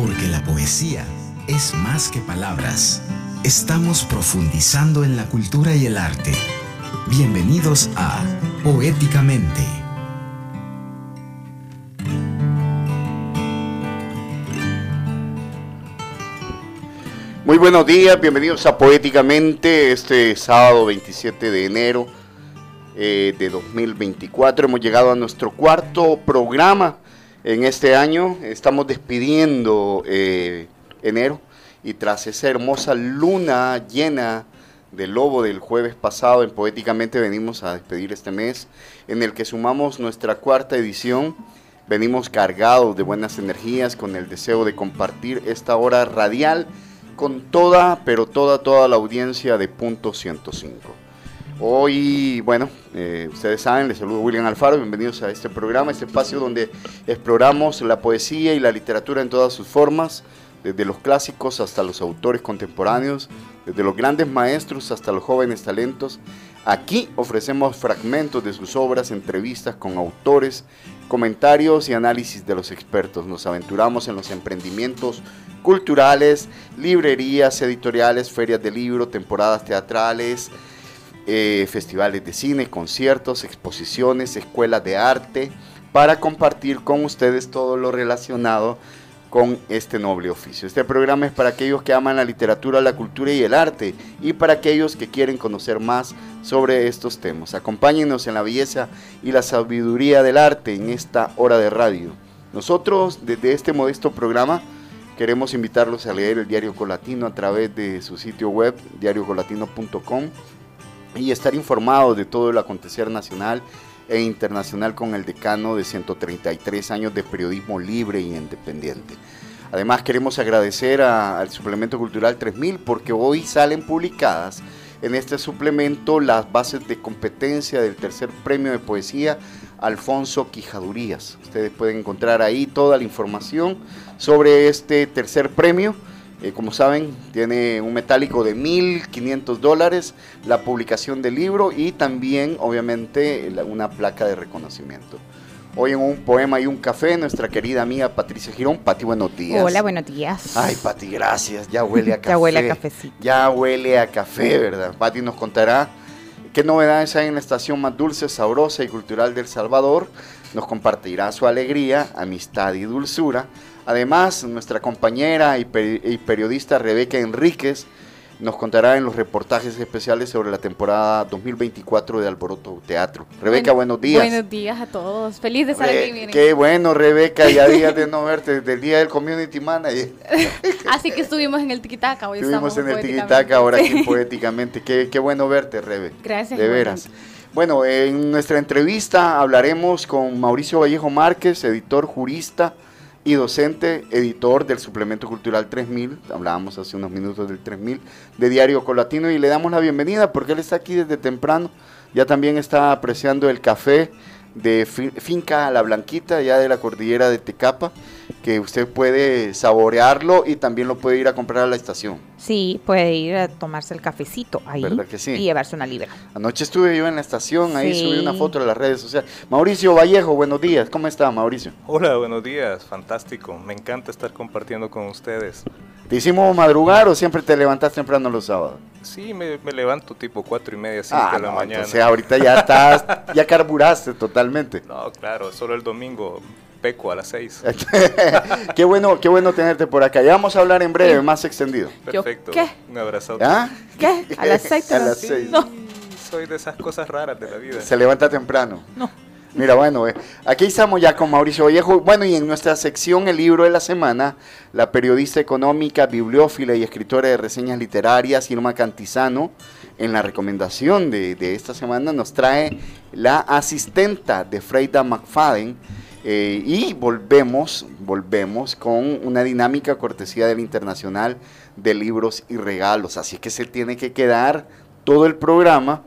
Porque la poesía es más que palabras. Estamos profundizando en la cultura y el arte. Bienvenidos a Poéticamente. Muy buenos días, bienvenidos a Poéticamente, este sábado 27 de enero eh, de 2024. Hemos llegado a nuestro cuarto programa en este año. Estamos despidiendo eh, enero y tras esa hermosa luna llena de lobo del jueves pasado, en Poéticamente venimos a despedir este mes en el que sumamos nuestra cuarta edición. Venimos cargados de buenas energías con el deseo de compartir esta hora radial con toda, pero toda, toda la audiencia de Punto 105. Hoy, bueno, eh, ustedes saben, les saludo William Alfaro, bienvenidos a este programa, este espacio donde exploramos la poesía y la literatura en todas sus formas, desde los clásicos hasta los autores contemporáneos, desde los grandes maestros hasta los jóvenes talentos. Aquí ofrecemos fragmentos de sus obras, entrevistas con autores, comentarios y análisis de los expertos. Nos aventuramos en los emprendimientos culturales, librerías, editoriales, ferias de libro, temporadas teatrales, eh, festivales de cine, conciertos, exposiciones, escuelas de arte, para compartir con ustedes todo lo relacionado con este noble oficio. Este programa es para aquellos que aman la literatura, la cultura y el arte y para aquellos que quieren conocer más sobre estos temas. Acompáñenos en la belleza y la sabiduría del arte en esta hora de radio. Nosotros desde este modesto programa queremos invitarlos a leer el Diario Colatino a través de su sitio web diariocolatino.com y estar informados de todo el acontecer nacional e internacional con el decano de 133 años de periodismo libre e independiente. Además queremos agradecer al Suplemento Cultural 3000 porque hoy salen publicadas en este suplemento las bases de competencia del tercer premio de poesía Alfonso Quijadurías. Ustedes pueden encontrar ahí toda la información sobre este tercer premio eh, como saben, tiene un metálico de 1.500 dólares, la publicación del libro y también, obviamente, una placa de reconocimiento. Hoy en un poema y un café, nuestra querida amiga Patricia Girón. Pati, buenos días. Hola, buenos días. Ay, Pati, gracias. Ya huele a café. ya huele a cafecito. Ya huele a café, ¿verdad? Pati nos contará qué novedades hay en la estación más dulce, sabrosa y cultural del Salvador. Nos compartirá su alegría, amistad y dulzura Además, nuestra compañera y, periodista Rebeca Enríquez nos contará en los reportajes especiales sobre la temporada 2024 de Alboroto Teatro. Rebeca, buenos días. Buenos días a todos. Feliz de estar aquí. Qué bueno, Rebeca, ya días de no verte desde el día del Community Manager. Así que estuvimos en el Tiquitaca. Hoy estuvimos en el Tiquitaca, ahora aquí poéticamente. Qué, qué bueno verte, Rebe. Gracias. De veras. Bueno, en nuestra entrevista hablaremos con Mauricio Vallejo Márquez, editor, jurista, y docente, editor del suplemento cultural 3000, hablábamos hace unos minutos del 3000, de Diario Colatino, y le damos la bienvenida porque él está aquí desde temprano, ya también está apreciando el café de Finca La Blanquita, ya de la cordillera de Tecapa, que usted puede saborearlo y también lo puede ir a comprar a la estación. Sí, puede ir a tomarse el cafecito ahí y llevarse una libra. Anoche estuve yo en la estación, ahí subí una foto de las redes sociales. Mauricio Vallejo, buenos días, ¿cómo está Mauricio? Hola, buenos días, fantástico, me encanta estar compartiendo con ustedes. ¿Te hicimos madrugar o siempre te levantas temprano los sábados? Sí, me, levanto tipo cuatro y media, cinco ah, de la mañana. O sea, ahorita ya estás, ya carburaste totalmente. No, claro, solo el domingo peco a las seis. qué bueno, qué bueno tenerte por acá. Ya vamos a hablar en breve, más extendido. Perfecto. ¿Qué? Un abrazo. ¿Ah? ¿Qué? A las seis. a las seis. No. Soy de esas cosas raras de la vida. Se levanta temprano. No. Mira, bueno, eh, aquí estamos ya con Mauricio Vallejo. Bueno, y en nuestra sección El libro de la semana, la periodista económica, bibliófila y escritora de reseñas literarias, Irma Cantizano, en la recomendación de, esta semana nos trae la asistenta de Freida McFadden. Eh, y volvemos, volvemos con una dinámica cortesía del Internacional de Libros y Regalos. Así que se tiene que quedar todo el programa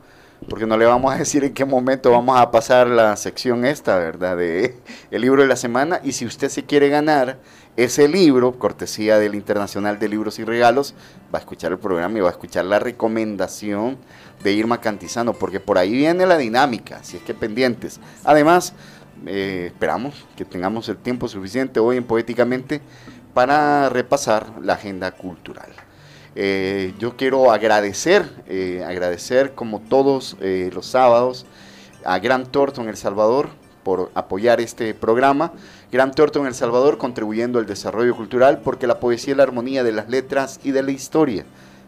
porque no le vamos a decir en qué momento vamos a pasar la sección esta, ¿verdad? De el libro de la semana. Y si usted se quiere ganar ese libro, cortesía del Internacional de Libros y Regalos, va a escuchar el programa y va a escuchar la recomendación de Irma Cantizano, porque por ahí viene la dinámica, si es que pendientes. Además, eh, esperamos que tengamos el tiempo suficiente hoy en Poéticamente para repasar la agenda cultural. Eh, yo quiero agradecer, agradecer como todos los sábados a Gran Torto El Salvador por apoyar este programa. Gran Torto El Salvador contribuyendo al desarrollo cultural porque la poesía es la armonía de las letras y de la historia.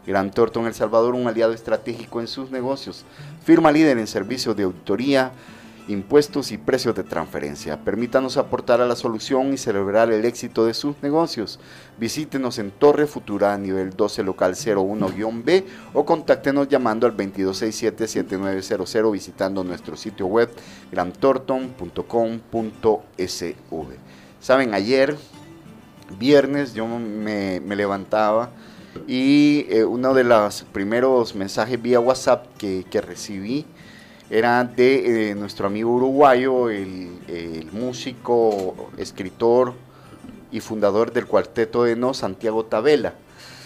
Gran Torto El Salvador, un aliado estratégico en sus negocios. Firma líder en servicios de auditoría, impuestos y precios de transferencia. Permítanos aportar a la solución y celebrar el éxito de sus negocios. Visítenos en Torre Futura, nivel 12, local 01-B o contáctenos llamando al 2267-7900 visitando nuestro sitio web grantorton.com.sv. Saben, ayer, viernes, yo me, levantaba y eh, uno de los primeros mensajes vía WhatsApp que, que recibí era de eh, nuestro amigo uruguayo, el, músico, escritor y fundador del Cuarteto de No, Santiago Tabela.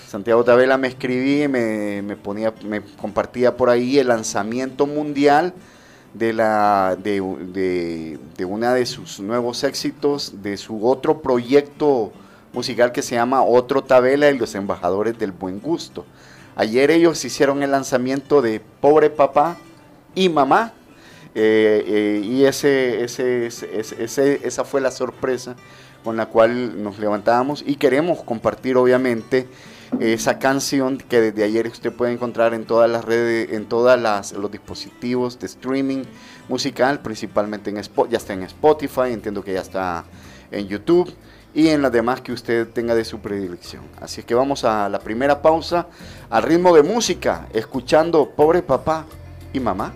Santiago Tabela me escribí, me, me, ponía, me compartía por ahí el lanzamiento mundial de, la, de, de, de una de sus nuevos éxitos, de su otro proyecto musical que se llama Otro Tabela y los Embajadores del Buen Gusto. Ayer ellos hicieron el lanzamiento de Pobre Papá, y mamá. Eh, eh, y ese, ese, ese, esa fue la sorpresa con la cual nos levantamos y queremos compartir obviamente esa canción que desde ayer usted puede encontrar en todas las redes, en todos los dispositivos de streaming musical, principalmente en ya está en Spotify, entiendo que ya está en YouTube y en las demás que usted tenga de su predilección. Así que vamos a la primera pausa al ritmo de música, escuchando Pobre Papá y Mamá.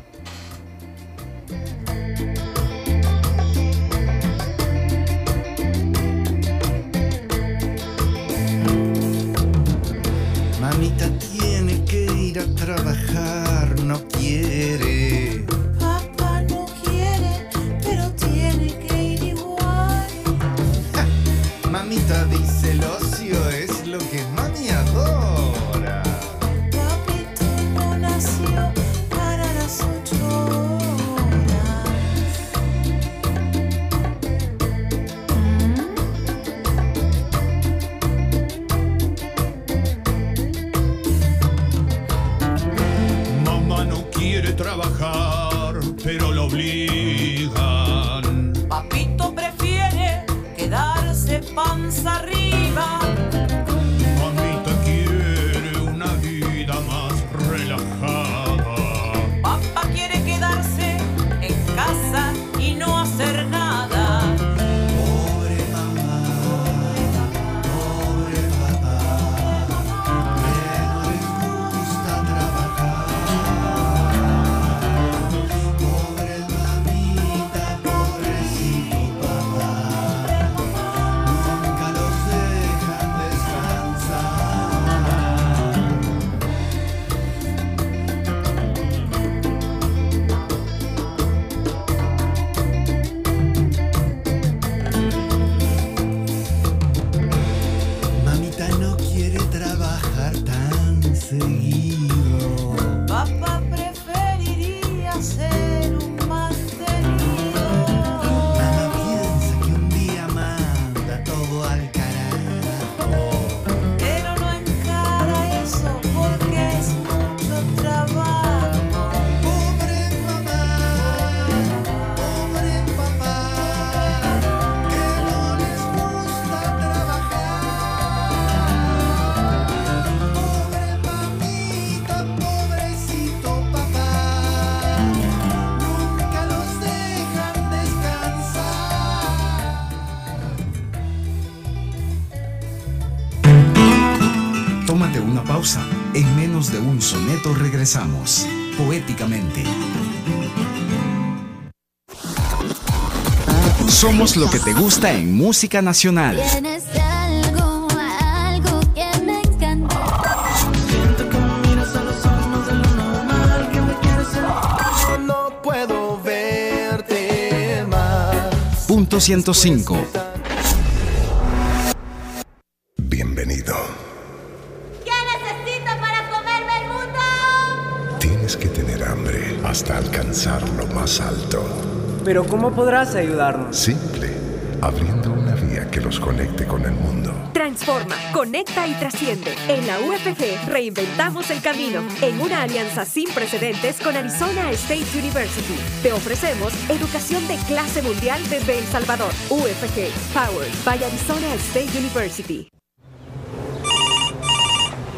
Mamita tiene que ir a trabajar, no quiere. Papá no quiere, pero tiene que ir igual. Mamita regresamos poéticamente. Somos lo que te gusta en música nacional. algo, algo que me encanta. No puedo verte más. Punto 105. Alcanzar lo más alto. Pero ¿cómo podrás ayudarnos? Simple, abriendo una vía que los conecte con el mundo. Transforma, conecta y trasciende. En la UFG reinventamos el camino en una alianza sin precedentes con Arizona State University. Te ofrecemos educación de clase mundial desde El Salvador. UFG, Powered by Arizona State University.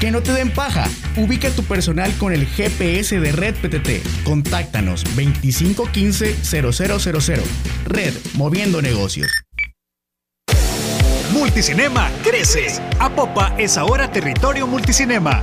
Que no te den paja. Ubica tu personal con el GPS de Red PTT. Contáctanos 2515-0000. Red, moviendo negocios. Multicinema crece. Apopa es ahora territorio multicinema.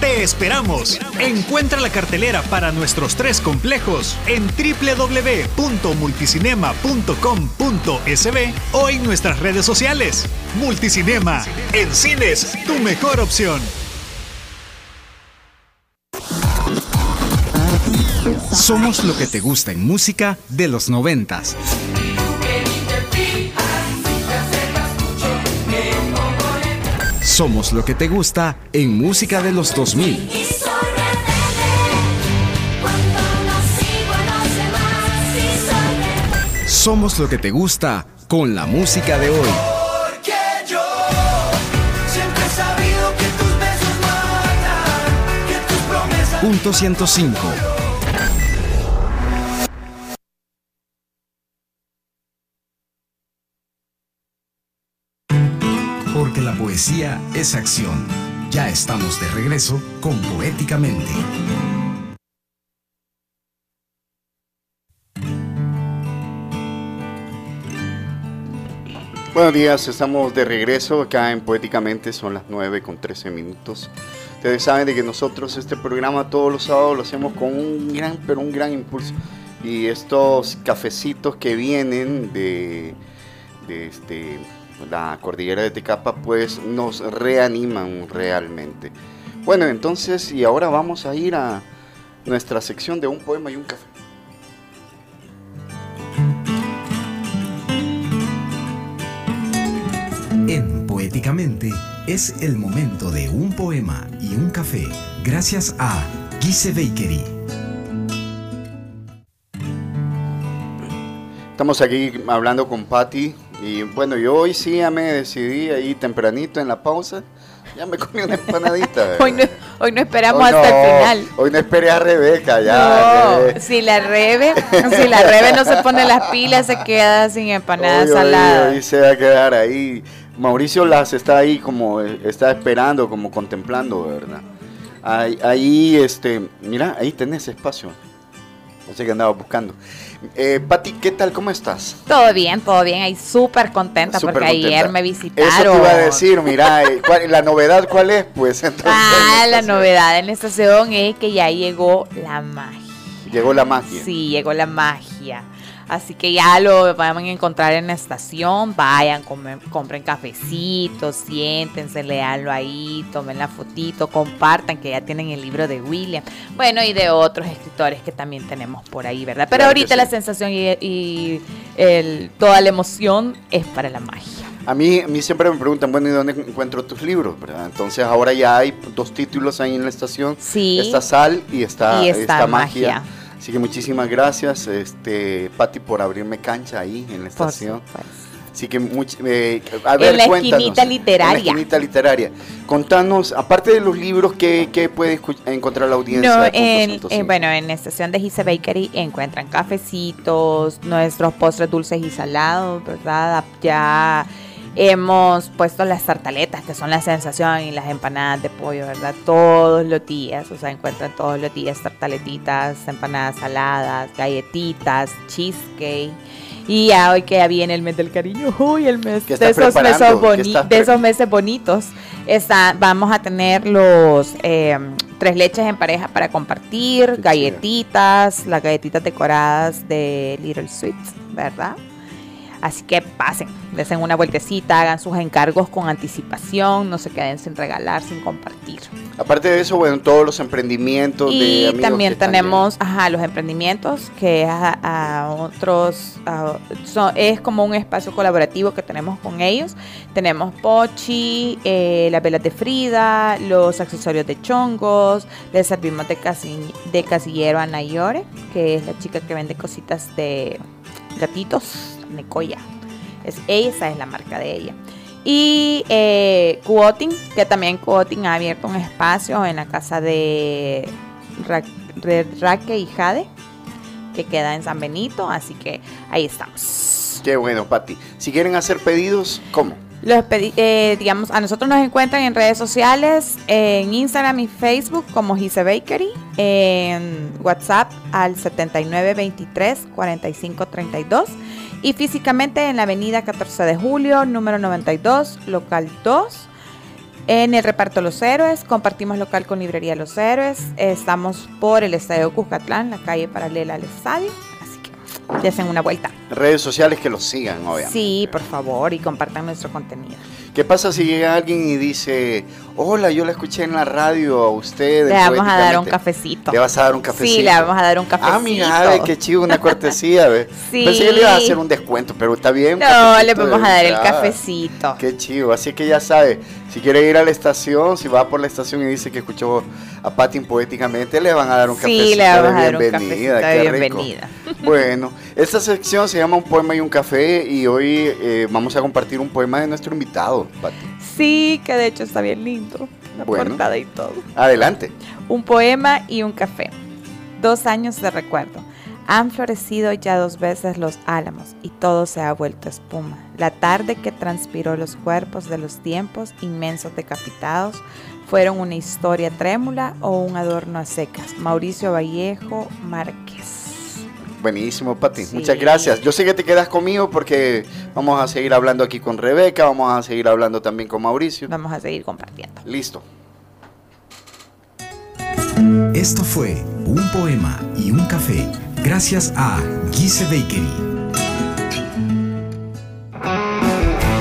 Te esperamos. Encuentra la cartelera para nuestros tres complejos en www.multicinema.com.sb o en nuestras redes sociales. Multicinema, en cines, tu mejor opción. Somos lo que te gusta en música de los noventas. Somos lo que te gusta en música de los 2000. Somos lo que te gusta con la música de hoy. Punto 105. Poesía es acción. Ya estamos de regreso con Poéticamente. Buenos días, estamos de regreso acá en Poéticamente, son las 9 con 13 minutos. Ustedes saben de que nosotros este programa todos los sábados lo hacemos con un gran, pero un gran impulso. Y estos cafecitos que vienen de, de este, la cordillera de Tecapa, pues nos reaniman realmente. Bueno, entonces, y ahora vamos a ir a nuestra sección de un poema y un café. En Poéticamente es el momento de un poema y un café gracias a Gise Bakery. Estamos aquí hablando con Patti y bueno, yo hoy sí ya me decidí ahí tempranito en la pausa. Ya me comí una empanadita. hoy, no, hoy no esperamos hasta el final. Hoy no esperé a Rebeca, ya. No, si la Rebe, si la Rebe no se pone las pilas, se queda sin empanada salada. Hoy, se va a quedar ahí. Mauricio Las está ahí como, está esperando, como contemplando, ¿verdad? Ahí, ahí este, mira, ahí tenés espacio. No sé qué andaba buscando. Eh, Pati, ¿qué tal? ¿Cómo estás? Todo bien, todo bien. Ahí súper contenta porque ayer me visitaron. Eso te iba a decir, mira, eh, ¿la novedad cuál es? Pues Ah, la novedad en la estación es que ya llegó la magia. Llegó la magia. Sí, llegó la magia. Así que ya lo van a encontrar en la estación. Vayan, compren cafecitos, siéntense, leanlo ahí, tomen la fotito, compartan que ya tienen el libro de William. Bueno, y de otros escritores que también tenemos por ahí, ¿verdad? Pero ahorita la sensación y, toda la emoción es para la magia. A mí, a mí siempre me preguntan, bueno, ¿y dónde encuentro tus libros? ¿verdad? Entonces ahora ya hay dos títulos ahí en la estación. Sí. Está Sal y está, esta magia Así que muchísimas gracias, este, Patti, por abrirme cancha ahí en la estación. Así que, much- eh, a ver, en la cuéntanos. esquinita En la literaria. esquinita literaria. Contanos, aparte de los libros, ¿qué, qué puede encontrar la audiencia? No, en, 105? en- bueno, en la estación de Gise Bakery encuentran cafecitos, nuestros postres dulces y salados, ¿verdad? Ya hemos puesto las tartaletas, que son la sensación, y las empanadas de pollo, ¿verdad? Todos los días, o sea, encuentran todos los días tartaletitas, empanadas saladas, galletitas, cheesecake. Y ya hoy que ya viene el mes del cariño, uy, el mes ¿Qué de esos? ¿Qué boni- de esos meses bonitos. Está, vamos a tener los eh, tres leches en pareja para compartir, galletitas, las galletitas decoradas de Little Sweets, ¿verdad? Así que pasen, desen una vueltecita, hagan sus encargos con anticipación, no se queden sin regalar, sin compartir. Aparte de eso, bueno, todos los emprendimientos de Y amigos también tenemos ajá, los emprendimientos, que a, a otros, a- son- es como un espacio colaborativo que tenemos con ellos. Tenemos Pochi, eh, las velas de Frida, los accesorios de chongos, les servimos de, casi- de casillero a Nayore, que es la chica que vende cositas de gatitos, Necoya. Es, esa es la marca de ella. Y eh, Cuoting, que también Cuoting ha abierto un espacio en la casa de Ra- de Raque y Jade, que queda en San Benito, así que ahí estamos. Qué bueno, Pati. Si quieren hacer pedidos, ¿cómo? Los eh, digamos, a nosotros nos encuentran en redes sociales, en Instagram y Facebook como Gise Bakery, en WhatsApp al 7923-4532 y físicamente en la avenida 14 de julio, número 92, local 2. En el reparto Los Héroes, compartimos local con Librería Los Héroes. Estamos por el Estadio Cuscatlán, la calle paralela al estadio. Así que ya hacen una vuelta. Redes sociales que los sigan, obviamente. Sí, por favor, y compartan nuestro contenido. ¿Qué pasa si llega alguien y dice, hola, yo la escuché en la radio a usted? Le vamos a dar un Poéticamente"? cafecito. Le vas a dar un cafecito. Sí, le vamos a dar un cafecito. Ah, mira, ve, qué chido, una cortesía, ve. Sí. Pensé que le ibas a hacer un descuento, pero está bien. un No, cafecito le vamos a dar el cafecito. Qué chido, así que ya sabe, si quiere ir a la estación, si va por la estación y dice que escuchó a Patin poéticamente, le van a dar un Sí, cafecito le vamos de a dar un bienvenida. cafecito de qué rico. bienvenida. Bueno, esta sección se llama Un poema y un café y hoy eh, vamos a compartir un poema de nuestro invitado, Pati. Sí, que de hecho está bien lindo. La Bueno. portada y todo. Adelante. Un poema y un café. Dos años de recuerdo. Han florecido ya dos veces los álamos y todo se ha vuelto espuma. La tarde que transpiró los cuerpos de los tiempos inmensos decapitados fueron una historia trémula o un adorno a secas. Mauricio Vallejo Márquez. Buenísimo, Pati. Muchas gracias. Yo sé que te quedas conmigo porque vamos a seguir hablando aquí con Rebeca, vamos a seguir hablando también con Mauricio. Vamos a seguir compartiendo. Listo. Esto fue Un poema y un café, gracias a Gise Bakery.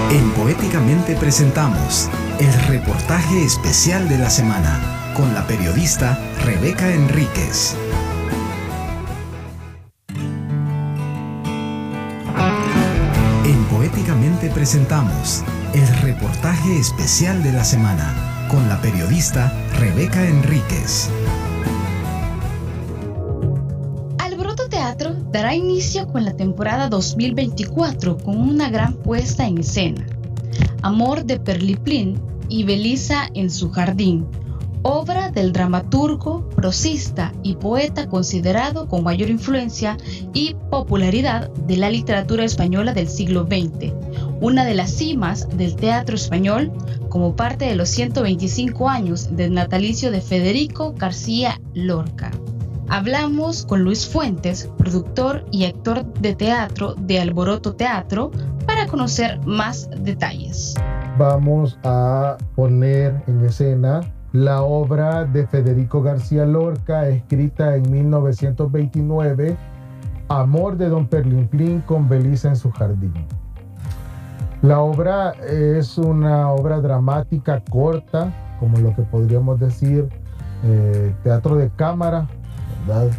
En Poéticamente presentamos el reportaje especial de la semana con la periodista Rebeca Enríquez. En Poéticamente presentamos el reportaje especial de la semana con la periodista Rebeca Enríquez. Alboroto Teatro dará inicio con la temporada 2024 con una gran puesta en escena. Amor de Perliplín y Belisa en su jardín, obra del dramaturgo, prosista y poeta considerado con mayor influencia y popularidad de la literatura española del siglo XX, una de las cimas del teatro español como parte de los 125 años del natalicio de Federico García Lorca. Hablamos con Luis Fuentes, productor y actor de teatro de Alboroto Teatro, para conocer más detalles. vamos a poner en escena la obra de Federico García Lorca, escrita en 1929, Amor de Don Perlimplín con Belisa en su jardín. La obra es una obra dramática corta, como lo que podríamos decir eh, teatro de cámara, ¿verdad?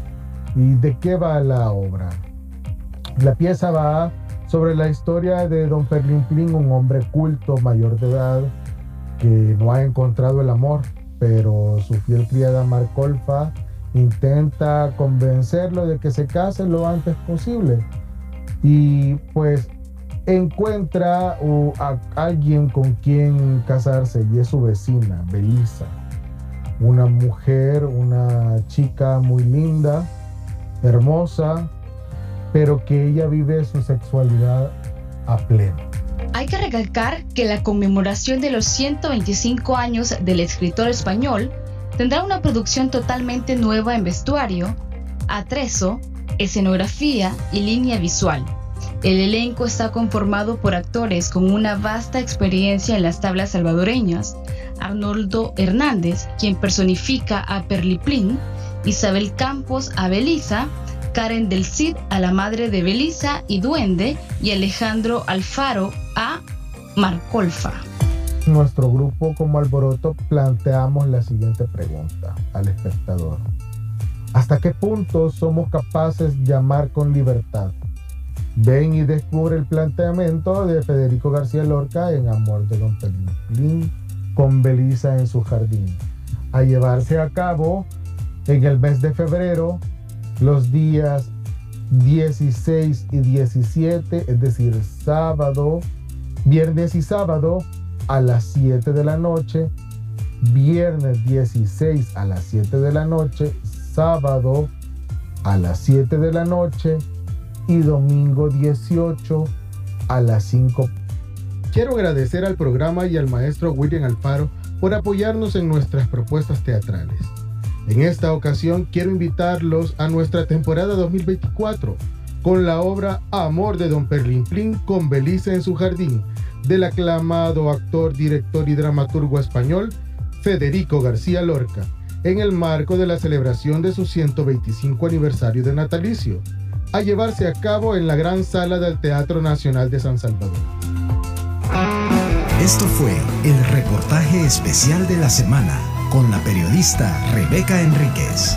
¿Y de qué va la obra? La pieza va sobre la historia de Don Perlimplín, un hombre culto, mayor de edad, que no ha encontrado el amor, pero su fiel criada Marcolfa intenta convencerlo de que se case lo antes posible. Y pues encuentra a alguien con quien casarse y es su vecina, Belisa. Una mujer, una chica muy linda, hermosa, pero que ella vive su sexualidad a pleno. Hay que recalcar que la conmemoración de los 125 años del escritor español tendrá una producción totalmente nueva en vestuario, atrezo, escenografía y línea visual. El elenco está conformado por actores con una vasta experiencia en las tablas salvadoreñas. Arnoldo Hernández, quien personifica a Perliplín, Isabel Campos a Belisa, Karen del Cid a la madre de Belisa y Duende y Alejandro Alfaro a Marcolfa. Nuestro grupo como Alboroto planteamos la siguiente pregunta al espectador. ¿Hasta qué punto somos capaces de amar con libertad? Ven y descubre el planteamiento de Federico García Lorca en Amor de Don Pelín con Belisa en su jardín, a llevarse a cabo en el mes de febrero, los días 16 y 17, es decir, sábado, viernes y sábado a las 7 de la noche, viernes 16 a las 7 de la noche, sábado a las 7 de la noche y domingo 18 a las 5. Quiero agradecer al programa y al maestro William Alfaro por apoyarnos en nuestras propuestas teatrales. En esta ocasión quiero invitarlos a nuestra temporada 2024 con la obra Amor de Don Perlimplín con Belisa en su jardín del aclamado actor, director y dramaturgo español Federico García Lorca en el marco de la celebración de su 125 aniversario de natalicio, a llevarse a cabo en la gran sala del Teatro Nacional de San Salvador. Esto fue el reportaje especial de la semana con la periodista Rebeca Enríquez.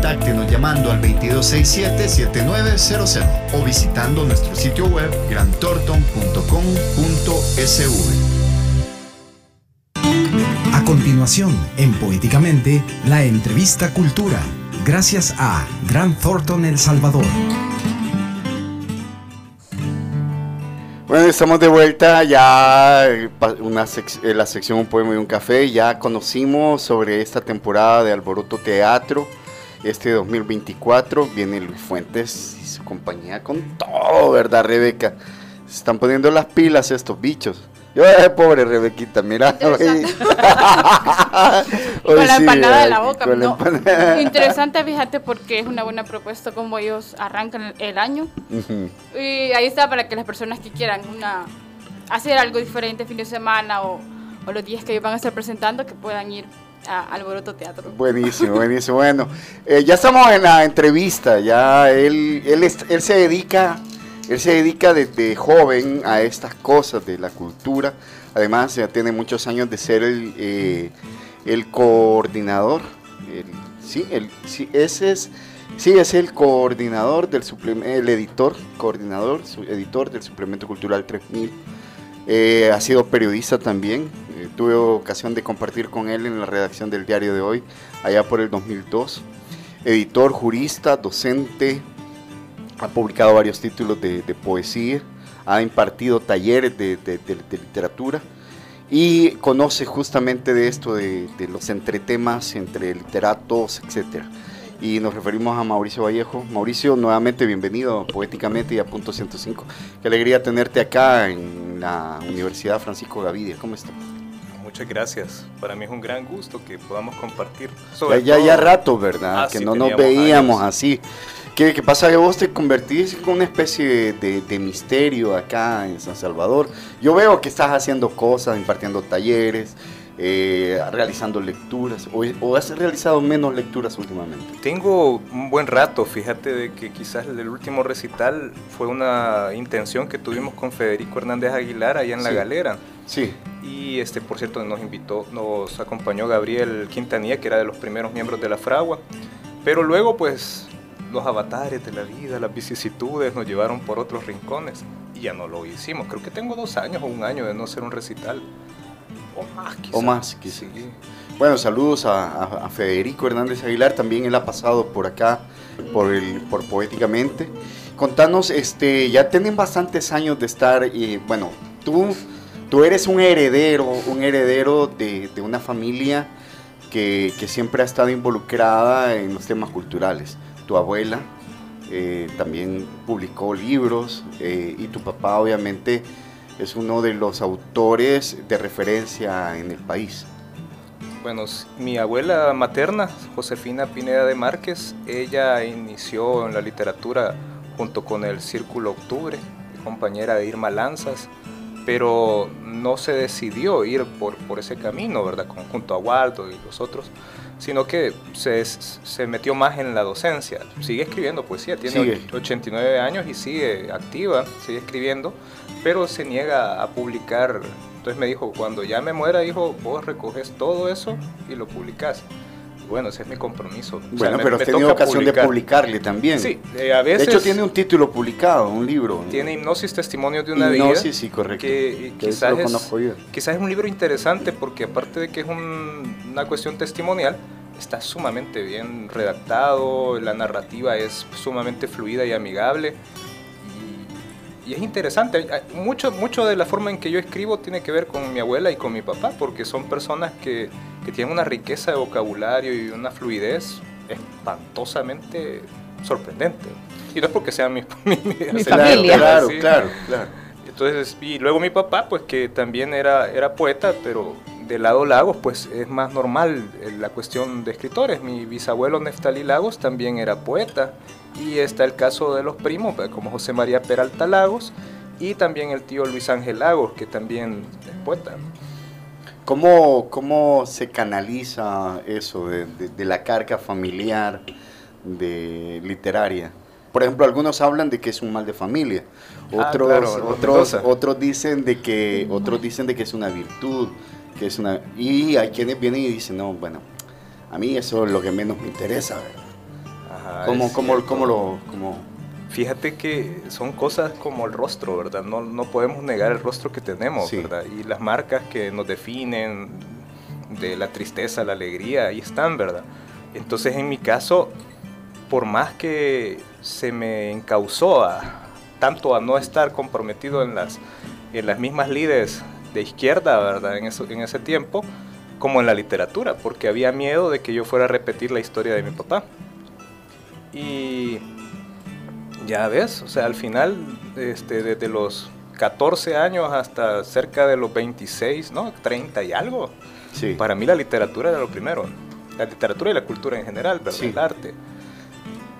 Contáctenos llamando al 2267-7900 o visitando nuestro sitio web grantorton.com.sv. A continuación, en Poéticamente, la entrevista Cultura, gracias a Gran Thornton El Salvador. Bueno, estamos de vuelta ya eh, una sec- eh, la sección Un poema y un café. Ya conocimos sobre esta temporada de Alboroto Teatro. Este 2024 viene Luis Fuentes y su compañía con todo, ¿verdad, Rebeca? Se están poniendo las pilas estos bichos. Yo, eh, pobre Rebequita, mira. Con la empanada de la ay, boca. la no. Interesante, fíjate, porque es una buena propuesta como ellos arrancan el- año. Ujú. Y ahí está para que las personas que quieran una hacer algo diferente fin de semana o, o los días que ellos van a estar presentando, que puedan ir Alboroto Teatro. Buenísimo, buenísimo. Bueno, eh, ya estamos en la entrevista. Ya él, él, se dedica, él se dedica desde joven a estas cosas de la cultura. Además, ya tiene muchos años de ser el, eh, el coordinador. el- sí, ese es, sí, es el coordinador del el editor, coordinador, editor del suplemento cultural 3000. Eh, ha sido periodista también. Tuve ocasión de compartir con él en la redacción del diario de hoy, allá por el 2002. Editor, jurista, docente, ha publicado varios títulos de, de poesía, ha impartido talleres de, de- de- literatura y conoce justamente de esto, de los entretemas entre literatos, etc. Y nos referimos a Mauricio Vallejo. Mauricio, nuevamente bienvenido poéticamente y a Punto 105. Qué alegría tenerte acá en la Universidad Francisco Gavidia. ¿Cómo estás? Muchas gracias. Para mí es un gran gusto que podamos compartir. Ya, sobre ya, todo- ya rato, ¿verdad? Ah, que sí, no nos veíamos años. así. ¿Qué, qué pasa que vos te convertís en una especie de- de misterio acá en San Salvador? Yo veo que estás haciendo cosas, impartiendo talleres, eh, realizando lecturas o, o has realizado menos lecturas últimamente? Tengo un buen rato, fíjate de que quizás el último recital fue una intención que tuvimos con Federico Hernández Aguilar allá en La Sí. Galera. Sí. Y este, por cierto, nos invitó, nos acompañó Gabriel Quintanilla, que era de los primeros miembros de la Fragua. Pero luego, pues, los avatares de la vida, las vicisitudes nos llevaron por otros rincones y ya no lo hicimos. Creo que tengo dos años o un año de no hacer un recital. O más, quizás. O más, quizás. Bueno, saludos a Federico Hernández Aguilar, también él ha pasado por acá, por, el, por Poéticamente. Contanos, este, ya tienen bastantes años de estar, y bueno, tú, tú eres un heredero, un heredero de, de una familia que, que siempre ha estado involucrada en los temas culturales. Tu abuela eh, también publicó libros eh, y tu papá obviamente es uno de los autores de referencia en el país. Bueno, mi abuela materna, Josefina Pineda de Márquez, ella inició en la literatura junto con el Círculo Octubre, compañera de Irma Lanzas, pero no se decidió ir por, por ese camino, ¿verdad? Con- junto a Waldo y los otros, sino que se, se metió más en la docencia. Sigue escribiendo poesía, tiene Sigue. och- 89 años y sigue activa, sigue escribiendo, pero se niega a publicar. Entonces me dijo, cuando ya me muera, dijo, vos recoges todo eso y lo publicás. Bueno, ese es mi compromiso. O sea, Bueno, me- pero has tenido ocasión de publicar. publicarle también. Sí, eh, a veces... De hecho, tiene un título publicado, un libro. Tiene Hipnosis, Testimonios de una Hipnosis, vida. sí, correcto. Que eh, Que quizás, es, quizás es un libro interesante porque aparte de que es un- una cuestión testimonial, está sumamente bien redactado, la narrativa es sumamente fluida y amigable. Y, es interesante, mucho, mucho de la forma en que yo escribo tiene que ver con mi abuela y con mi papá, porque son personas que, que tienen una riqueza de vocabulario y una fluidez espantosamente sorprendente. Y no es porque sea mi, mi, Mi familia. Claro, claro, claro. Entonces, y luego mi papá, pues que también era, era poeta, pero de lado Lagos, pues es más normal eh, la cuestión de escritores. Mi bisabuelo Neftalí Lagos también era poeta. Y está el caso de los primos, pues, como José María Peralta Lagos, y también el tío Luis Ángel Lagos, que también es poeta. ¿Cómo, ¿Cómo se canaliza eso de, de- de la carga familiar de literaria? Por ejemplo, algunos hablan de que es un mal de familia, Ah, otros, claro, otros, otros dicen de que otros dicen de que es una virtud, que es una y hay quienes vienen y dicen no, bueno, a mí eso es lo que menos me interesa. ¿verdad? Ajá, ¿Cómo, es cómo, cierto. cómo lo, cómo? Fíjate que son cosas como el rostro, ¿verdad? No, no podemos negar el rostro que tenemos, ¿verdad? Y las marcas que nos definen de la tristeza, la alegría, ahí están, ¿verdad? Entonces, en mi caso, por más que se me encausó a, tanto a no estar comprometido en las, en las mismas lides de izquierda, ¿verdad? En, eso, en ese tiempo, como en la literatura, porque había miedo de que yo fuera a repetir la historia de mi papá. Y ya ves, o sea, al final, este, desde los 14 años hasta cerca de los 26, ¿no? 30 y algo. Sí. Para mí la literatura era lo primero. La literatura y la cultura en general, ¿verdad? Sí. El arte.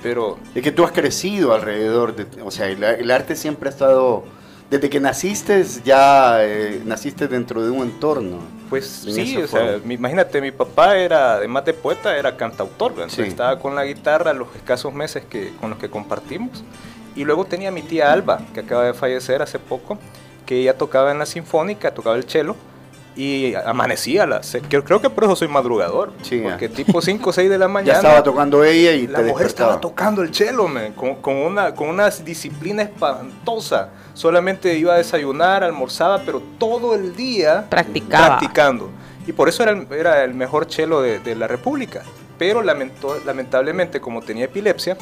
Pero Es que tú has crecido alrededor de, o sea, el, el arte siempre ha estado, desde que naciste ya eh, naciste dentro de un entorno. Pues en sí, o sea, imagínate, mi papá era, además de poeta, era cantautor, Sí. estaba con la guitarra los escasos meses que, con los que compartimos. Y luego tenía mi tía Alba, que acaba de fallecer hace poco, que ella tocaba en la sinfónica, tocaba el cello, y amanecía, a las seis- creo, creo que por eso soy madrugador, porque tipo 5 o 6 de la mañana... Ya estaba tocando ella y La te mujer estaba tocando el cello, man, con, con una, con una disciplina espantosa. Solamente iba a desayunar, almorzaba, pero todo el día Practicaba. practicando. Y por eso era el, era el mejor chelo de, de la República. Pero lamentó- lamentablemente, como tenía epilepsia,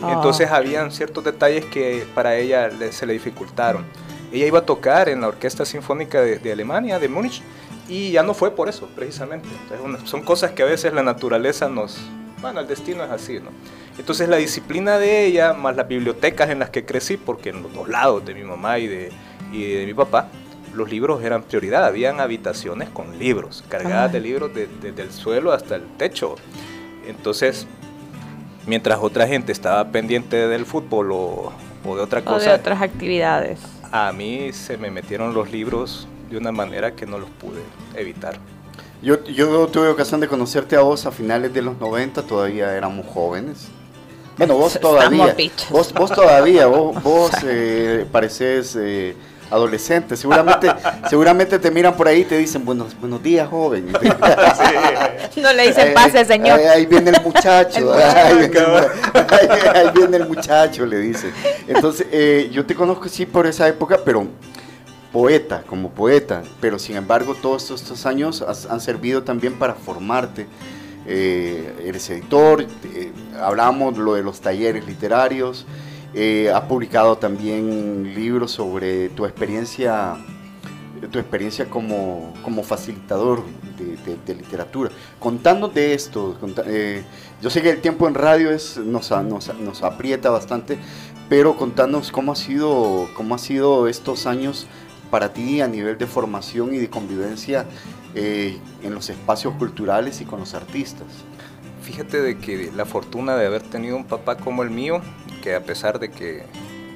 Ah. entonces habían ciertos detalles que para ella le- se le dificultaron. Ella iba a tocar en la Orquesta Sinfónica de, de Alemania, de Múnich, y ya no fue por eso, precisamente. Entonces, una- son cosas que a veces la naturaleza nos... Bueno, el destino es así, ¿no? Entonces la disciplina de ella, más las bibliotecas en las que crecí, porque en los dos lados de mi mamá y de, y de mi papá, los libros eran prioridad. Habían habitaciones con libros, cargadas de libros de- desde el suelo hasta el techo. Entonces, mientras otra gente estaba pendiente del fútbol o, o de otra O cosa, de otras actividades. A mí se me metieron los libros de una manera que no los pude evitar. Yo, yo tuve ocasión de conocerte a vos a finales de los 90, todavía éramos jóvenes. Bueno, vos todavía. Vos, vos todavía, vos, vos eh, pareces eh, adolescente. Seguramente, seguramente te miran por ahí y te dicen buenos, buenos días, joven. No le dicen pase, señor. Ahí, ahí viene el muchacho. El ahí, viene el, ahí- ahí viene el muchacho, le dice. Entonces, eh, yo te conozco sí por esa época, pero poeta, como poeta. Pero sin embargo, todos estos, estos años has- han servido también para formarte. Eh, eres editor, eh, hablábamos lo de los talleres literarios. Eh, has publicado también libros sobre tu experiencia tu experiencia como, como facilitador de, de- de literatura. Contanos de esto. eh, yo sé que el tiempo en radio es, nos, nos, nos aprieta bastante, pero contanos cómo ha sido, cómo ha sido estos años para ti a nivel de formación y de convivencia eh, en los espacios culturales y con los artistas. Fíjate de que la fortuna de haber tenido un papá como el mío, que a pesar de que,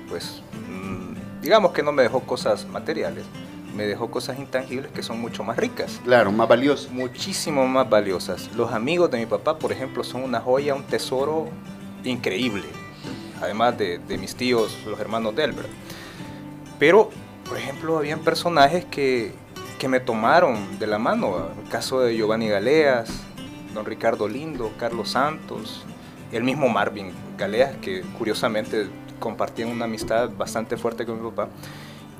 pues, mm, digamos que no me dejó cosas materiales, me dejó cosas intangibles que son mucho más ricas. Claro, más valiosas. Muchísimo más valiosas. Los amigos de mi papá, por ejemplo, son una joya, un tesoro increíble. Además de, de mis tíos, los hermanos de él, ¿verdad? Pero, por ejemplo, habían personajes que, que me tomaron de la mano. El caso de Giovanni Galeas, don Ricardo Lindo, Carlos Santos, el mismo Marvin Galeas, que curiosamente compartían una amistad bastante fuerte con mi papá.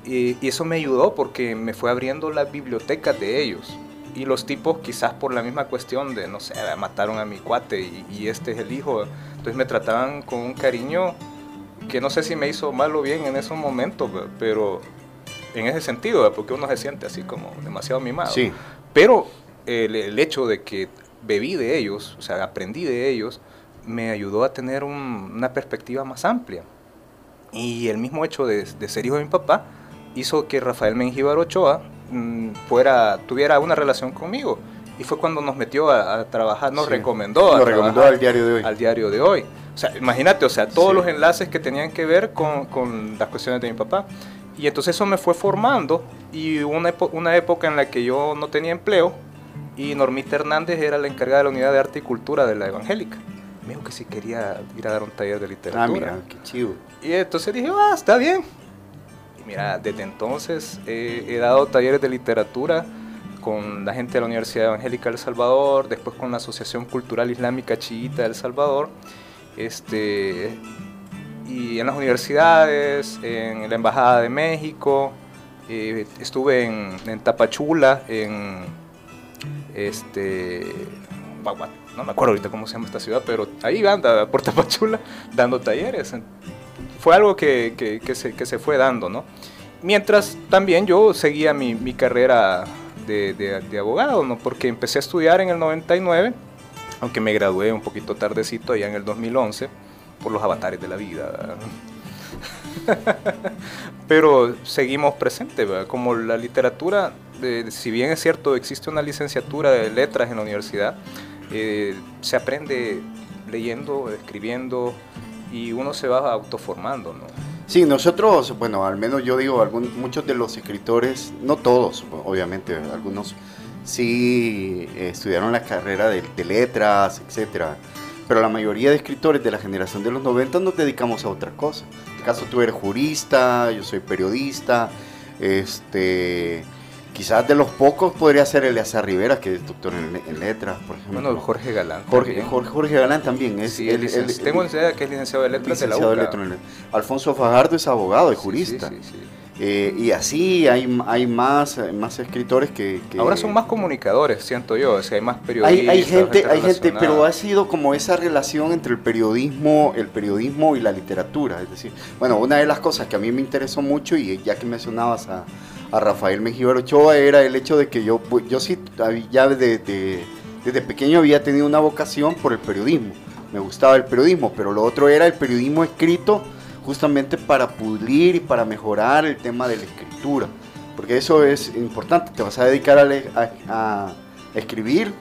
Y, y eso me ayudó porque me fue abriendo las bibliotecas de ellos. Y los tipos, quizás por la misma cuestión de, no sé, mataron a mi cuate y, y este es el hijo. Entonces me trataban con un cariño que no sé si me hizo mal o bien en esos momentos, pero en ese sentido, porque uno se siente así como demasiado mimado. Sí. Pero el, el hecho de que bebí de ellos, o sea, aprendí de ellos, me ayudó a tener un- una perspectiva más amplia. Y el mismo hecho de, de ser hijo de mi papá hizo que Rafael Mengíbar Ochoa mm, fuera, tuviera una relación conmigo. Y fue cuando nos metió a, a trabajar, nos Sí. recomendó. a al diario de hoy. Al diario de hoy. O sea, imagínate, o sea, todos Sí. los enlaces que tenían que ver con, con las cuestiones de mi papá. Y entonces eso me fue formando y una, una época en la que yo no tenía empleo y Normita Hernández era la encargada de la unidad de arte y cultura de la evangélica. Me dijo que si quería ir a dar un taller de literatura. Ah, mira, qué chido. Y entonces dije, ah, está bien. Y mira, desde entonces eh, he dado talleres de literatura con la gente de la Universidad Evangélica de El Salvador, después con la Asociación Cultural Islámica Chiita de El Salvador, este, y en las universidades, en la Embajada de México, eh, estuve en, en Tapachula, en este, Guagua- no me acuerdo ahorita cómo se llama esta ciudad, pero ahí anda por Tapachula dando talleres. Fue algo que, que- que se, que se fue dando, ¿no? Mientras también yo seguía mi, mi carrera de, de- de abogado, ¿no? Porque empecé a estudiar en el 99, aunque me gradué un poquito tardecito, allá en el 2011, por los avatares de la vida. Pero seguimos presentes, ¿verdad? como la literatura, eh, si bien es cierto, existe una licenciatura de letras en la universidad, eh, se aprende leyendo, escribiendo y uno se va autoformando, ¿no? Sí, nosotros, bueno, al menos yo digo, algún, muchos de los escritores, no todos, obviamente, algunos sí eh, estudiaron la carrera de, de letras, etcétera, pero la mayoría de escritores de la generación de los 90 nos dedicamos a otra cosa. En este caso tú eres jurista, yo soy periodista, este, quizás de los pocos podría ser Eleazar Rivera, que es doctor en, en letras, por ejemplo. Bueno, Jorge Galán. Jorge. Jorge, Jorge Galán también es. Sí, tengo idea que es licenciado de letras de la licenciado UCA. letras Alfonso Fajardo es abogado, es jurista. Eh, y así hay, hay más, más escritores que, que- Ahora son más comunicadores, siento yo, o sea, hay más periodistas. hay, hay gente, hay gente, pero ha sido como esa relación entre el periodismo, el periodismo y la literatura. Es decir, bueno, una de las cosas que a mí me interesó mucho, y ya que mencionabas a, a Rafael Mejía Ochoa, era el hecho de que yo, yo sí ya de- de- desde pequeño había tenido una vocación por el periodismo. Me gustaba el periodismo, pero lo otro era el periodismo escrito justamente para pulir y para mejorar el tema de la escritura. Porque eso es importante, te vas a dedicar a escribir.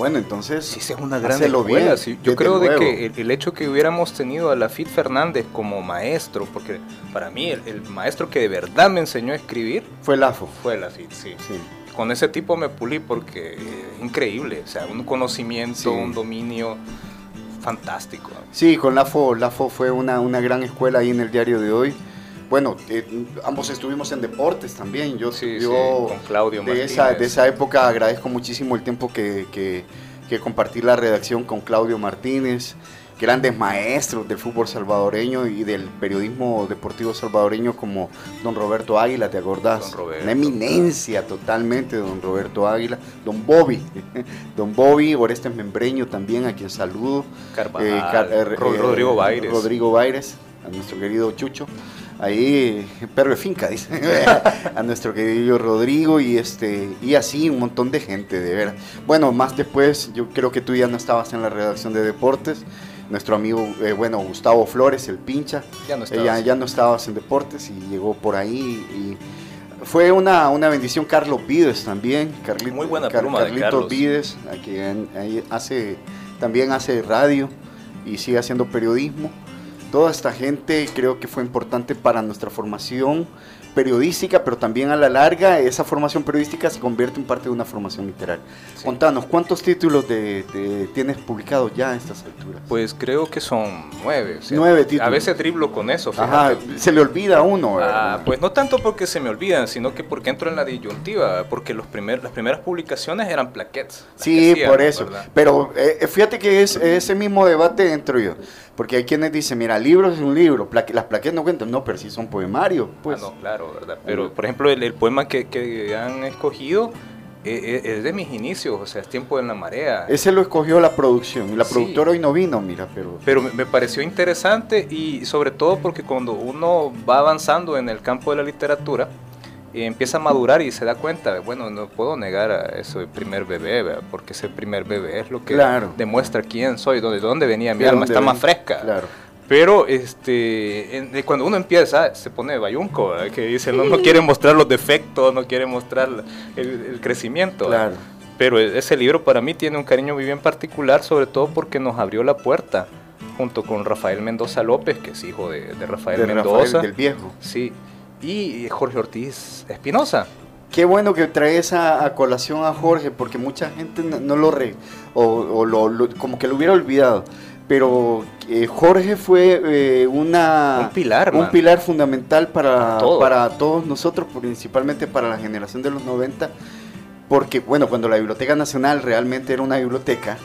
Bueno, entonces. Sí, es una gran escuela, bien, sí. Yo creo de que el, el hecho que hubiéramos tenido a Lafit Fernández como maestro, porque para mí el, el maestro que de verdad me enseñó a escribir fue Lafo. Fue Lafit, sí. con ese tipo me pulí porque es increíble, o sea, un conocimiento, un dominio fantástico. Sí, con LAFO, LAFO fue una, una gran escuela ahí en el diario de hoy. Bueno, eh, ambos estuvimos en deportes también. Yo, yo con Claudio de esa, de esa época agradezco muchísimo el tiempo que, que, que compartí la redacción con Claudio Martínez, grandes maestros del fútbol salvadoreño y del periodismo deportivo salvadoreño como don Roberto Águila, ¿te acordás? Una eminencia totalmente, don Roberto Águila, don Bobby, don Bobby, Orestes Membreño también, a quien saludo. Carvajal, eh, Rodrigo Baires. Rodrigo Baires, a nuestro querido Chucho ahí perro de finca dice a nuestro querido Rodrigo y este y así un montón de gente de veras bueno más después yo creo que tú ya no estabas en la redacción de deportes nuestro amigo, eh, bueno, Gustavo Flores, el pincha, ya no, estabas. ya no estabas en deportes y llegó por ahí y fue una, una bendición Carlos Vides también, Carlito, muy buena Carlitos Vides, ahí hace, también hace radio y sigue haciendo periodismo. Toda esta gente creo que fue importante para nuestra formación periodística, pero también a la larga esa formación periodística se convierte en parte de una formación literaria. Contanos, ¿cuántos títulos de, tienes publicados ya a estas alturas? Pues creo que son nueve. nueve títulos. A veces triplo con eso. Ajá, se le olvida uno. Ah, pues no tanto porque se me olvidan, sino que porque entro en la disyuntiva, porque los primer, las primeras publicaciones eran plaquettes. Sí, por eso. Pero eh, fíjate que es ese mismo debate entro yo. Porque hay quienes dicen, mira, libros es un libro, las plaquetas no cuentan. No, pero sí son poemarios. Pues. Ah, no, claro, ¿verdad? Pero, por ejemplo, el, poema que, que, han escogido eh, eh, es, de mis inicios, o sea, es Tiempo en la Marea. Ese lo escogió la producción, y la productora hoy no vino, mira, pero... Pero me, pareció interesante y sobre todo porque cuando uno va avanzando en el campo de la literatura, empieza a madurar y se da cuenta, bueno, no puedo negar a ese primer bebé, porque ese primer bebé es lo que demuestra quién soy, de dónde venía mi alma, está más fresca. Claro. Pero este, cuando uno empieza, se pone bayunco, que dice, no, no quiere mostrar los defectos, no quiere mostrar el, crecimiento. Claro. Pero e, ese libro para mí tiene un cariño muy bien particular, sobre todo porque nos abrió la puerta junto con Rafael Mendoza López, que es hijo de, Rafael Mendoza. Rafael, del viejo. Sí, y Jorge Ortiz Espinosa. Qué bueno que traes a, colación a Jorge, porque mucha gente no, lo re, o, lo, como que lo hubiera olvidado. Pero eh, Jorge fue eh, una, un pilar, un pilar fundamental para, para todos nosotros, principalmente para la generación de los 90, porque bueno, cuando la Biblioteca Nacional realmente era una biblioteca,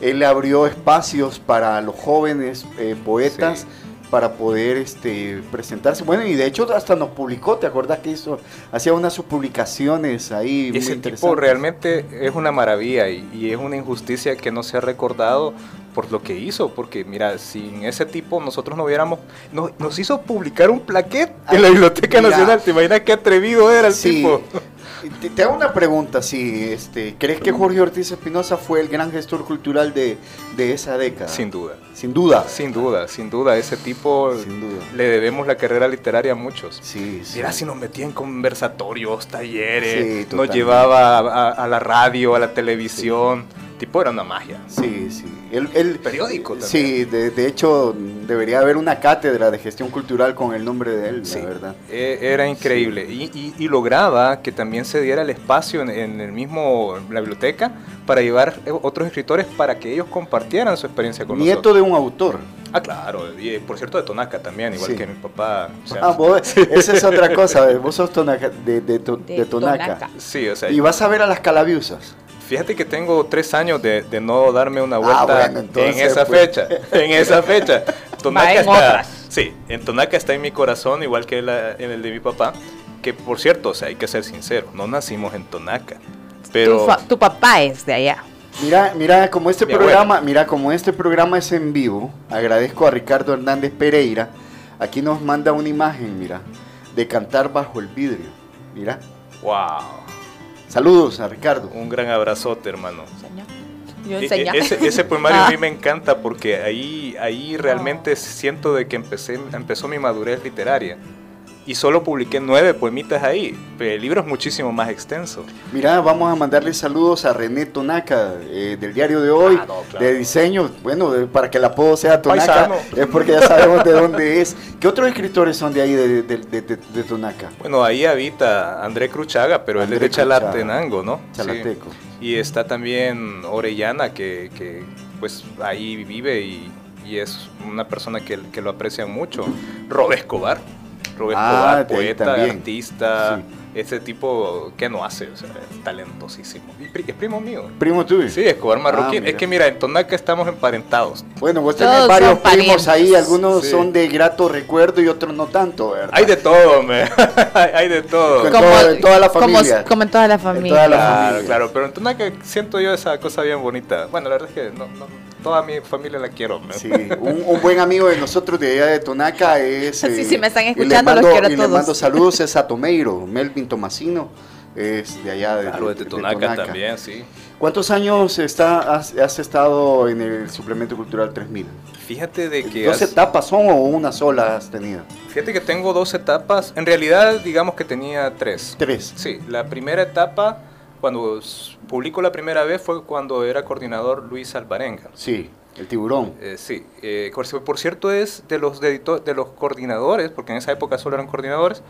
él abrió espacios para los jóvenes eh, poetas para poder este, presentarse. Bueno, y de hecho hasta nos publicó, ¿te acuerdas que hizo? Hacía unas publicaciones ahí. Ese tipo realmente es una maravilla y, es una injusticia que no se ha recordado por lo que hizo, porque mira, sin ese tipo nosotros no hubiéramos, nos hizo publicar un plaquet en la Biblioteca Nacional, ¿te imaginas qué atrevido era el tipo? Te, hago una pregunta, si este, ¿crees que Jorge Ortiz Espinosa fue el gran gestor cultural de, esa década? Sin duda. Sin duda. Sin duda, sin duda. Ese tipo le debemos la carrera literaria a muchos. Sí, Mira si nos metía en conversatorios, talleres, nos llevaba a, la radio, a la televisión tipo era una magia. Sí, sí. El, periódico también. Sí, de, hecho debería haber una cátedra de gestión cultural con el nombre de él, la verdad. E, era increíble. Y, lograba que también se diera el espacio en, el mismo, la biblioteca, para llevar otros escritores para que ellos compartieran su experiencia con nosotros. Nieto de un autor. Ah, claro, y por cierto de Tonaca también, igual que mi papá. ah, vos, esa es otra cosa, vos sos tonaca, de, de, Tonaca. Sí, o sea. Y vas a ver a las calabiusas. Fíjate que tengo tres años de, no darme una ah, vuelta en esa pues. fecha. En esa fecha. Tonaca está, sí, en Tonaca está en mi corazón, igual que en el de mi papá. Que por cierto, o sea, hay que ser sincero, no nacimos en Tonaca. Pero... Tu, papá es de allá. Mira, mira, como este programa, mira, como este programa es en vivo, agradezco a Ricardo Hernández Pereira. Aquí nos manda una imagen, mira, de cantar bajo el vidrio. Mira. Wow. Saludos a Ricardo. Un gran abrazote, hermano. Yo e, e, ese, ese, poemario a mí ah. me encanta porque ahí, ahí realmente siento de que empecé, empezó mi madurez literaria. Y solo publiqué nueve poemitas ahí. Pero el libro es muchísimo más extenso. Mira, vamos a mandarle saludos a René Tonaca eh, del diario de hoy, Ah, no, claro. de diseño. Bueno, de- para que el apodo sea Tonaca, Paisano. es porque ya sabemos de dónde es. ¿Qué otros escritores son de ahí, de, Tonaca? Bueno, ahí habita André Cruchaga, pero él es de. Chalatenango, ¿no? Sí. Chalateco. Y está también Orellana, que, que, pues ahí vive y, y es una persona que, que lo aprecian mucho. Rob Escobar. Ah, Escobar, ahí poeta, también. artista, ese tipo que no hace, o sea, es talentosísimo. Es primo mío. ¿Primo tuyo? Sí, Escobar Marroquín. Ah, es que mira, en Tonaca estamos emparentados. Bueno, vos Todos tenés son varios primos ahí, algunos Sí. son de grato recuerdo y otros no tanto, ¿verdad? Hay de todo, me. hay de todo. Con todo- en toda la como- familia. como en toda la familia. toda la claro, familia. claro, pero en Tonaca siento yo esa cosa bien bonita. Bueno, la verdad es que no, no, toda mi familia la quiero. Sí, un, un buen amigo de nosotros de allá de Tonaca es... eh, Sí, sí, me están le escuchando, los mando- quiero a y le todos. mando saludos es a Tomeiro, Melvin Tomasino, es de allá de, Claro, de- desde de Tonaca también, sí. ¿Cuántos años está, has, has estado en el Suplemento Cultural 3000? Fíjate de que... ¿Dos has- etapas son o una sola has tenido? Fíjate que tengo dos etapas. En realidad, digamos que tenía tres. Tres. Sí, la primera etapa, cuando publico la primera vez, fue cuando era coordinador Luis Alvarenga. Sí, el tiburón. Eh, sí, eh, por cierto es de los, de, de los coordinadores, porque en esa época solo eran coordinadores,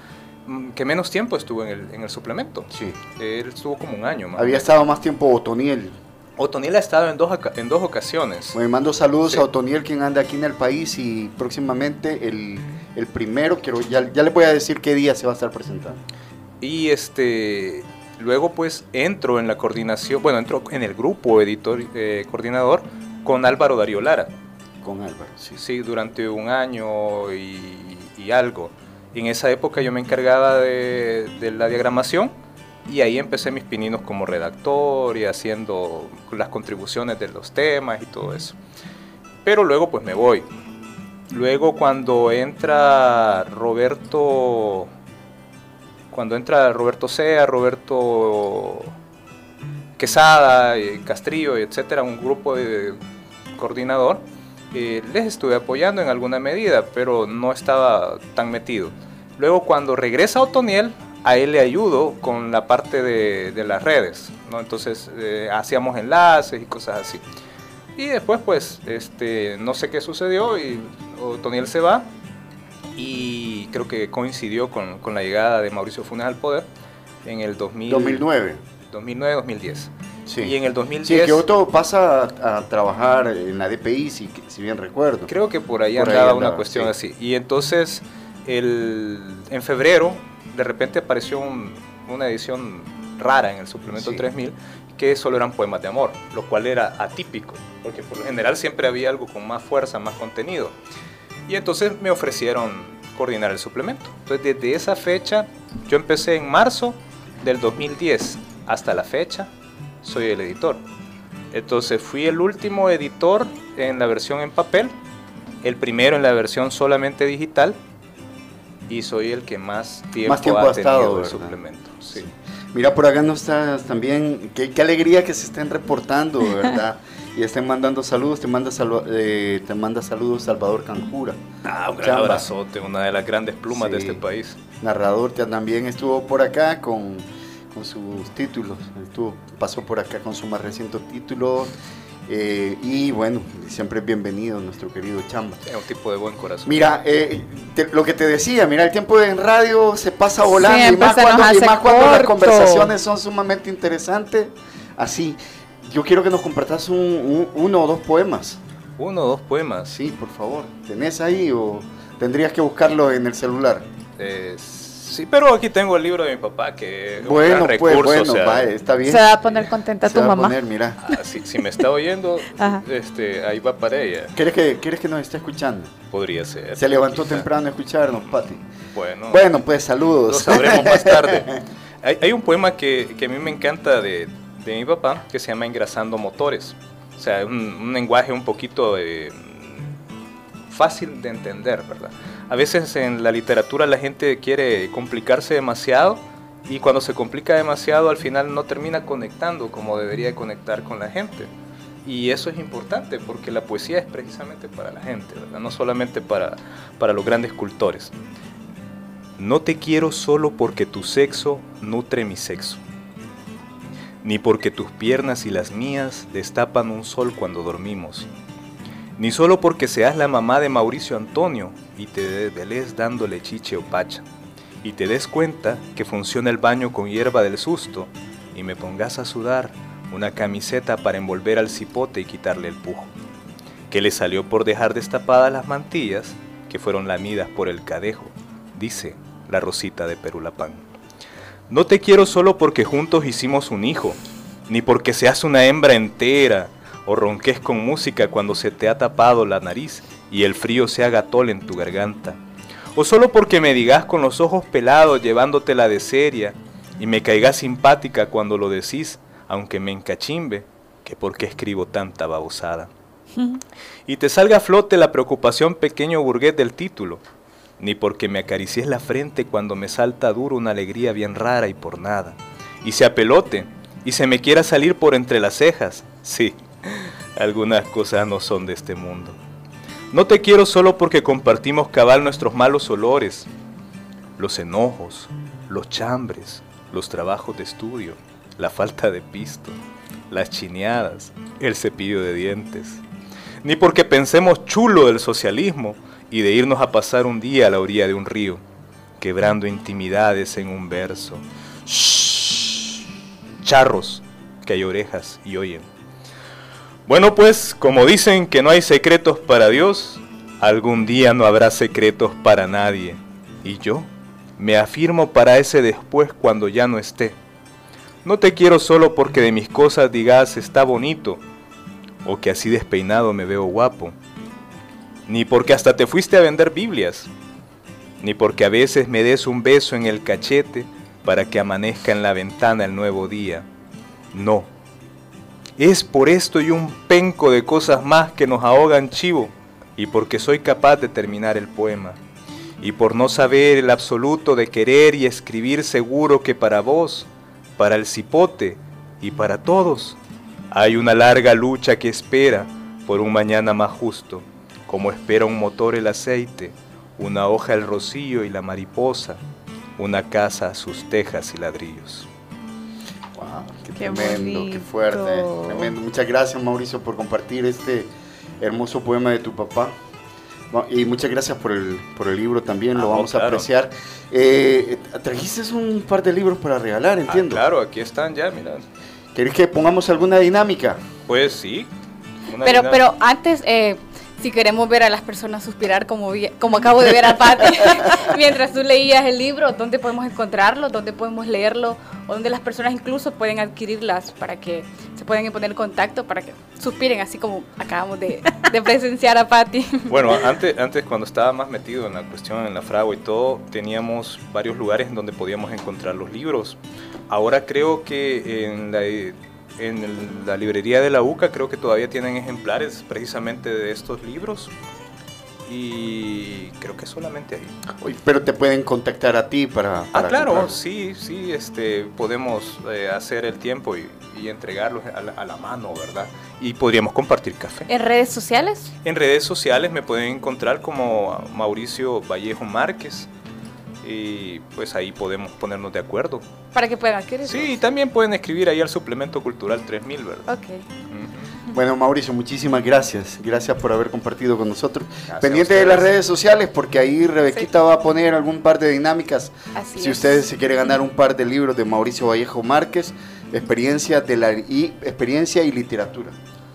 mm, que menos tiempo estuvo en el, en el suplemento. Sí. Él estuvo como un año más. Había estado más tiempo Otoniel. Otoniel ha estado en dos, en dos ocasiones. Me mando saludos Sí. a Otoniel, quien anda aquí en el país y próximamente el, el primero, quiero, ya, ya les voy a decir qué día se va a estar presentando. Y este luego pues entro en la coordinación, bueno, entro en el grupo editor eh, coordinador con Álvaro Darío Lara. Con Álvaro, sí. Sí, durante un año y, y algo. En esa época yo me encargaba de, de la diagramación y ahí empecé mis pininos como redactor y haciendo las contribuciones de los temas y todo eso. Pero luego pues me voy. Luego cuando entra Roberto, cuando entra Roberto Sea, Roberto Quesada, eh, Castrillo, etcétera, un grupo de coordinador, eh, les estuve apoyando en alguna medida, pero no estaba tan metido. Luego cuando regresa Otoniel, a él le ayudo con la parte de, de las redes, ¿no? Entonces eh, hacíamos enlaces y cosas así. Y después pues, este, no sé qué sucedió y Otoniel se va y creo que coincidió con, con la llegada de Mauricio Funes al poder en el 2000 2009. 2009-2010. Sí. Y en el Sí, 2010... que Otto pasa a, a trabajar en la DPI, si, si bien recuerdo. Creo que por ahí Por ahí andaba andaba, una cuestión sí. así. Y entonces, el, en febrero, de repente apareció un- una edición rara en el suplemento Sí. 3000 que solo eran poemas de amor, lo cual era atípico, porque por lo general siempre había algo con más fuerza, más contenido. Y entonces me ofrecieron coordinar el suplemento. Entonces, desde esa fecha, yo empecé en marzo del 2010 hasta la fecha, soy el editor. Entonces fui el último editor en la versión en papel, el primero en la versión solamente digital y soy el que más tiempo, Más tiempo ha ha estado, tenido el suplemento. Sí. Mira, por acá no estás también. Qué, qué alegría que se estén reportando, ¿verdad? y estén mandando saludos. Te manda, salu- eh, te manda saludos Salvador Canjura. Ah, un gran Chamba. abrazote, una de las grandes plumas de este país. Narrador también estuvo por acá con, con sus títulos. Estuvo, pasó por acá con su más reciente título. eh, y bueno, siempre es bienvenido nuestro querido Chamba. Es un tipo de buen corazón. Mira, eh, te- lo que te decía, mira, el tiempo en radio se pasa volando y más, cuando, y más cuando las conversaciones son sumamente interesantes. Así, yo quiero que nos compartas un, un- uno o dos poemas. Uno o dos poemas. Sí, por favor. ¿Tenés ahí o tendrías que buscarlo en el celular? Eh, sí, pero aquí tengo el libro de mi papá que Bueno, pues, recurso, bueno, o sea, va, está bien. Se va a poner contenta Se tu va a mamá. poner, mira. ah, si, si me está oyendo, este, ahí va para ella. ¿Quieres que, ¿Quieres que nos esté escuchando? Podría ser. Se levantó quizá. temprano a escucharnos, Pati. Bueno, Bueno, pues saludos. Lo sabremos más tarde. Hay, hay un poema que, que a mí me encanta de, de mi papá que se llama Engrasando Motores. O sea, un, lenguaje un poquito eh, fácil de entender, ¿verdad? A veces en la literatura la gente quiere complicarse demasiado y cuando se complica demasiado al final no termina conectando como debería de conectar con la gente. Y eso es importante porque la poesía es precisamente para la gente, ¿verdad? no solamente para, para los grandes cultores. No te quiero solo porque tu sexo nutre mi sexo, ni porque tus piernas y las mías destapan un sol cuando dormimos, ni solo porque seas la mamá de Mauricio Antonio y te desveles dándole chiche o pacha, y te des cuenta que funciona el baño con hierba del susto, y me pongas a sudar una camiseta para envolver al cipote y quitarle el pujo, que le salió por dejar destapadas las mantillas que fueron lamidas por el cadejo, dice la Rosita de Perulapán. No te quiero solo porque juntos hicimos un hijo, ni porque seas una hembra entera o ronques con música cuando se te ha tapado la nariz y el frío se haga tol en tu garganta, o solo porque me digas con los ojos pelados llevándotela de seria y me caigas simpática cuando lo decís, aunque me encachimbe, que por qué escribo tanta babosada. Y te salga a flote la preocupación pequeño burgués del título, ni porque me acaricies la frente cuando me salta duro una alegría bien rara y por nada, y se apelote, y se me quiera salir por entre las cejas, sí, algunas cosas no son de este mundo. No te quiero solo porque compartimos cabal nuestros malos olores, los enojos, los chambres, los trabajos de estudio, la falta de pisto, las chineadas, el cepillo de dientes, ni porque pensemos chulo del socialismo y de irnos a pasar un día a la orilla de un río, quebrando intimidades en un verso. Shh, charros, que hay orejas y oyen. Bueno, pues, como dicen que no hay secretos para Dios, algún día no habrá secretos para nadie. Y yo me afirmo para ese después cuando ya no esté. No te quiero solo porque de mis cosas digas está bonito, o que así despeinado me veo guapo, ni porque hasta te fuiste a vender Biblias, ni porque a veces me des un beso en el cachete para que amanezca en la ventana el nuevo día. No. Es por esto y un penco de cosas más que nos ahogan chivo, y porque soy capaz de terminar el poema, y por no saber el absoluto de querer y escribir seguro que para vos, para el cipote y para todos, hay una larga lucha que espera por un mañana más justo, como espera un motor el aceite, una hoja el rocío y la mariposa, una casa sus tejas y ladrillos. Wow, qué, tremendo, qué fuerte, tremendo. Muchas gracias Mauricio por compartir este hermoso poema de tu papá. Y muchas gracias por el, por el libro también, lo Ah, vamos a claro. apreciar. Eh, trajiste un par de libros para regalar, entiendo. Ah, claro, aquí están ya, mira. ¿Querés que pongamos alguna dinámica? Pues sí. Pero, dinámica. pero antes, eh, si queremos ver a las personas suspirar como, como acabo de ver a Pati, mientras tú leías el libro, ¿dónde podemos encontrarlo? ¿Dónde podemos leerlo? ¿O dónde las personas incluso pueden adquirirlas para que se puedan poner en contacto, para que suspiren, así como acabamos de, de presenciar a Patti? Bueno, antes, antes cuando estaba más metido en la cuestión, en la fragua y todo, teníamos varios lugares en donde podíamos encontrar los libros. Ahora creo que en la, en el- la librería de la UCA creo que todavía tienen ejemplares precisamente de estos libros y creo que solamente ahí. Oye, Pero te pueden contactar a ti para... Ah, claro, comprarlo. sí, sí, este, podemos eh, hacer el tiempo y, y entregarlos a la, a la mano, ¿verdad? Y podríamos compartir café. ¿En redes sociales? En redes sociales me pueden encontrar como Mauricio Vallejo Márquez y pues ahí podemos ponernos de acuerdo. Para que puedan adquirir. Sí, y también pueden escribir ahí al suplemento cultural 3000, ¿verdad? Ok. Bueno, Mauricio, muchísimas gracias. Gracias por haber compartido con nosotros. Pendiente de las redes sociales, porque ahí Rebequita va a poner algún par de dinámicas. Así si es. ustedes se quieren ganar un par de libros de Mauricio Vallejo Márquez, experiencia de la y experiencia y literatura.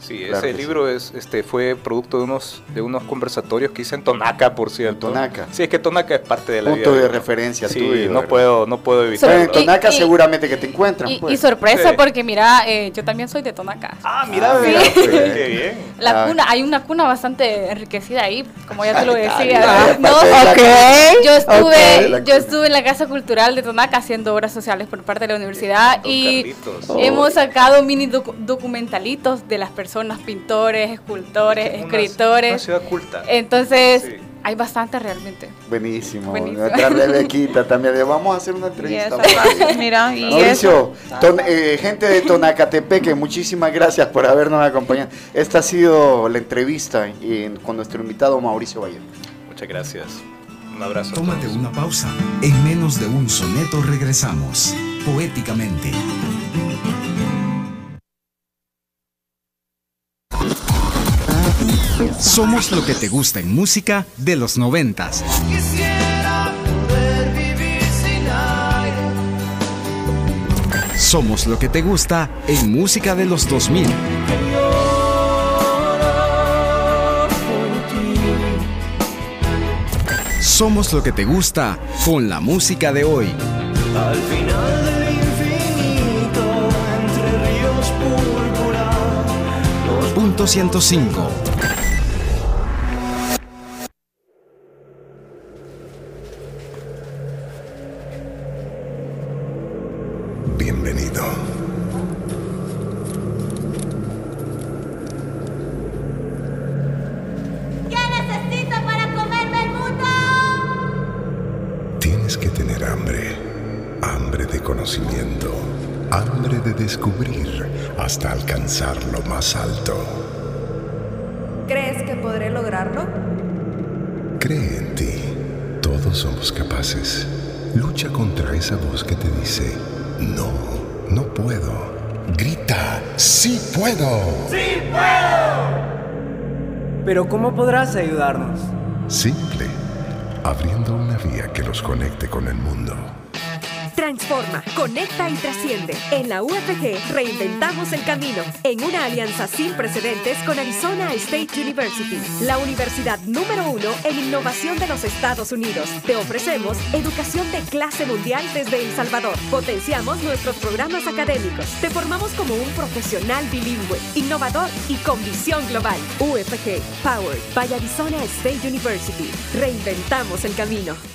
Sí, Claro ese sí. libro es, este, fue producto de unos, de unos conversatorios que hice en Tonaca, por cierto. Tonaca. Sí, es que Tonaca es parte de la Punto vida de referencia Sí, tuyo, no ¿verdad? puedo, no puedo evitarlo. en Tonaca Y- y- seguramente que te encuentran. Y, pues. y sorpresa Sí. porque mira, eh, yo también soy de Tonaca. Ah, mira, mira, Sí. pues. qué bien. La Ah. cuna, hay una cuna bastante enriquecida ahí, como ya te lo Ay, decía. ay, No, aparte de la Ok. yo estuve, yo estuve en la Casa Cultural de Tonaca haciendo obras sociales por parte de la universidad y Carlitos. Oh. hemos sacado mini docu- documentalitos de las personas, pintores, escultores, Una- escritores. Una ciudad culta. Entonces, Sí. hay bastante realmente. Buenísimo. Buenísimo. Nuestra Rebequita también. Le vamos a hacer una entrevista. Yes. Mira, y Mauricio, ton- eh, gente de Tonacatepeque, muchísimas gracias por habernos acompañado. Esta ha sido la entrevista eh, con nuestro invitado Mauricio Valle. Muchas gracias. Un abrazo. a Tómate todos. una pausa. En menos de un soneto regresamos, poéticamente. Somos lo que te gusta en música de los noventas. Somos lo que te gusta en música de los 2000. Somos lo que te gusta con la música de hoy. Al final del infinito, entre ríos púrpura, Punto 105. Dice, no, no puedo. Grita, sí puedo. ¡Sí puedo! Pero ¿cómo podrás ayudarnos? Simple. Abriendo una vía que los conecte con el mundo. Transforma, conecta y trasciende. En la UFG reinventamos el camino en una alianza sin precedentes con Arizona State University, la universidad número uno en innovación de los Estados Unidos. Te ofrecemos educación de clase mundial desde El Salvador. Potenciamos nuestros programas académicos. Te formamos como un profesional bilingüe, innovador y con visión global. UFG, Powered by Arizona State University. Reinventamos el camino.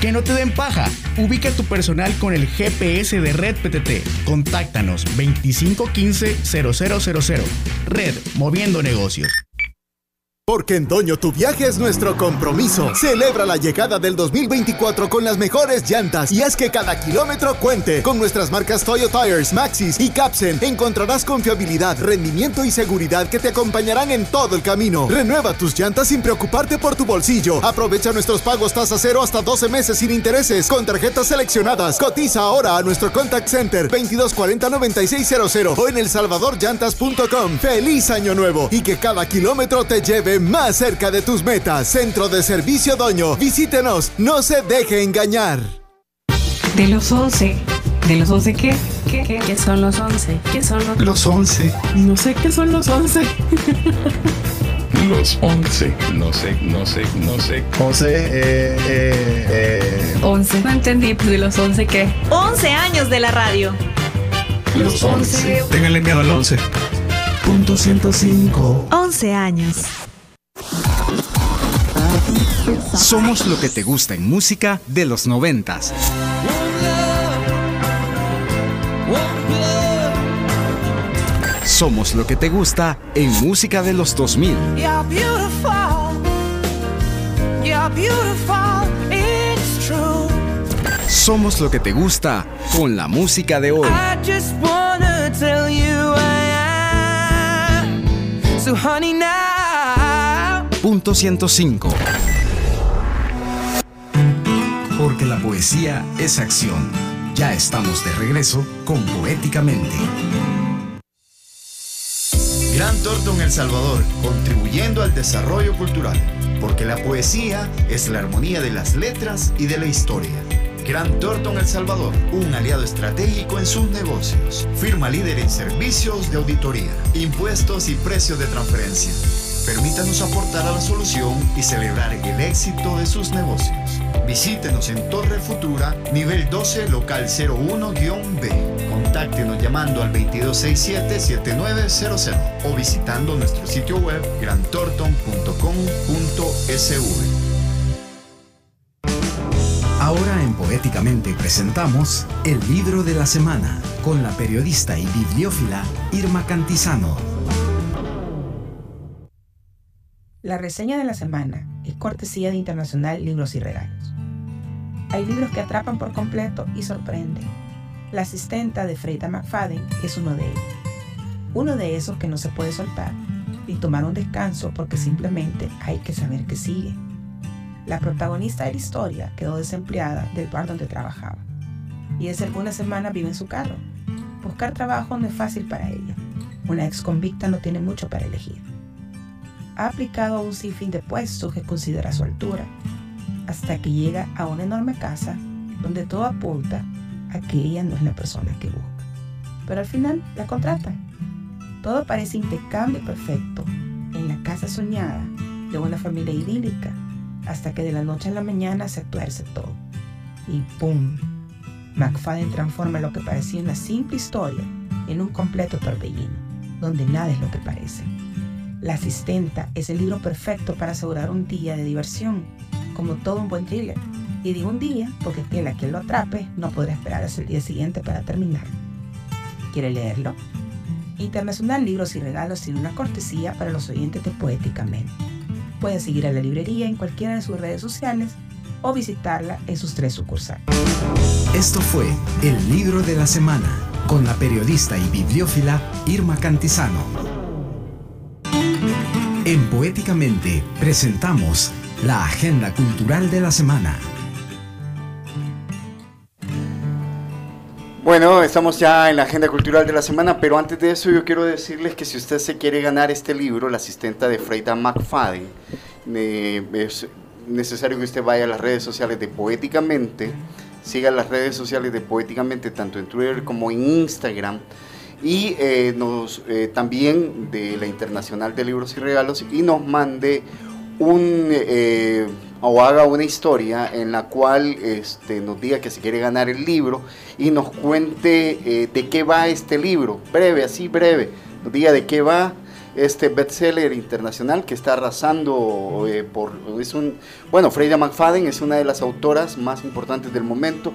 Que no te den paja. Ubica tu personal con el GPS de Red PTT. Contáctanos 2515-0000. Red, moviendo negocios. Porque en Doño tu viaje es nuestro compromiso. Celebra la llegada del 2024 con las mejores llantas y haz que cada kilómetro cuente. Con nuestras marcas Toyo Tires, Maxis y Capsen encontrarás confiabilidad, rendimiento y seguridad que te acompañarán en todo el camino. Renueva tus llantas sin preocuparte por tu bolsillo. Aprovecha nuestros pagos tasa cero hasta 12 meses sin intereses con tarjetas seleccionadas. Cotiza ahora a nuestro contact center 2240-9600 o en elsalvadorllantas.com. ¡Feliz Año Nuevo! Y que cada kilómetro te lleve más cerca de tus metas. Centro de Servicio Doño. Visítenos. No se deje engañar. De los 11. ¿De los 11 qué? ¿Qué, qué? ¿Qué son los 11? ¿Qué son los Los 11. No sé qué son los 11. Los 11. No sé, no sé, no sé. 11, eh, eh, eh. 11. No entendí, pues de los 11 qué. 11 años de la radio. Los 11. Ténganle miedo al 11. Punto 105. 11 años. Somos lo que te gusta en música de los noventas. Somos lo que te gusta en música de los 2000. You're beautiful. You're beautiful. It's true. Somos lo que te gusta con la música de hoy. So honey now. Punto 105. Porque la poesía es acción. Ya estamos de regreso con Poéticamente. Gran Torton El Salvador, contribuyendo al desarrollo cultural, porque la poesía es la armonía de las letras y de la historia. Gran Thornton El Salvador, un aliado estratégico en sus negocios. Firma líder en servicios de auditoría, impuestos y precios de transferencia. Permítanos aportar a la solución y celebrar el éxito de sus negocios. Visítenos en Torre Futura, nivel 12, local 01-B. Contáctenos llamando al 2267-7900 o visitando nuestro sitio web grantorton.com.sv. Ahora en Poéticamente presentamos el libro de la semana con la periodista y bibliófila Irma Cantizano. La reseña de la semana es cortesía de Internacional Libros y Regalos. Hay libros que atrapan por completo y sorprenden. La asistenta de Freida McFadden es uno de ellos. Uno de esos que no se puede soltar y tomar un descanso porque simplemente hay que saber que sigue. La protagonista de la historia quedó desempleada del bar donde trabajaba y desde algunas semanas vive en su carro. Buscar trabajo no es fácil para ella. Una ex convicta no tiene mucho para elegir. Ha aplicado a un sinfín de puestos que considera su altura, hasta que llega a una enorme casa donde todo apunta a que ella no es la persona que busca. Pero al final la contratan. Todo parece impecable y perfecto en la casa soñada de una familia idílica hasta que de la noche a la mañana se tuerce todo. Y ¡pum! McFadden transforma lo que parecía una simple historia en un completo torbellino, donde nada es lo que parece. La asistenta es el libro perfecto para asegurar un día de diversión, como todo un buen thriller. Y digo un día porque quien lo atrape no podrá esperar hasta el día siguiente para terminar. ¿Quiere leerlo? Internacional Libros y Regalos tiene una cortesía para los oyentes de Poéticamente. Pueden seguir a la librería en cualquiera de sus redes sociales o visitarla en sus tres sucursales. Esto fue el libro de la semana con la periodista y bibliófila Irma Cantizano. En Poéticamente presentamos la agenda cultural de la semana. Bueno, estamos ya en la agenda cultural de la semana, pero antes de eso yo quiero decirles que si usted se quiere ganar este libro, la asistenta de Freida McFadden, eh, es necesario que usted vaya a las redes sociales de Poéticamente, siga las redes sociales de Poéticamente tanto en Twitter como en Instagram y eh, nos eh, también de la Internacional de Libros y Regalos y nos mande un eh, o haga una historia en la cual este, nos diga que se quiere ganar el libro y nos cuente de qué va este libro, breve, así breve, nos diga de qué va este bestseller internacional que está arrasando por es un bueno Freida McFadden es una de las autoras más importantes del momento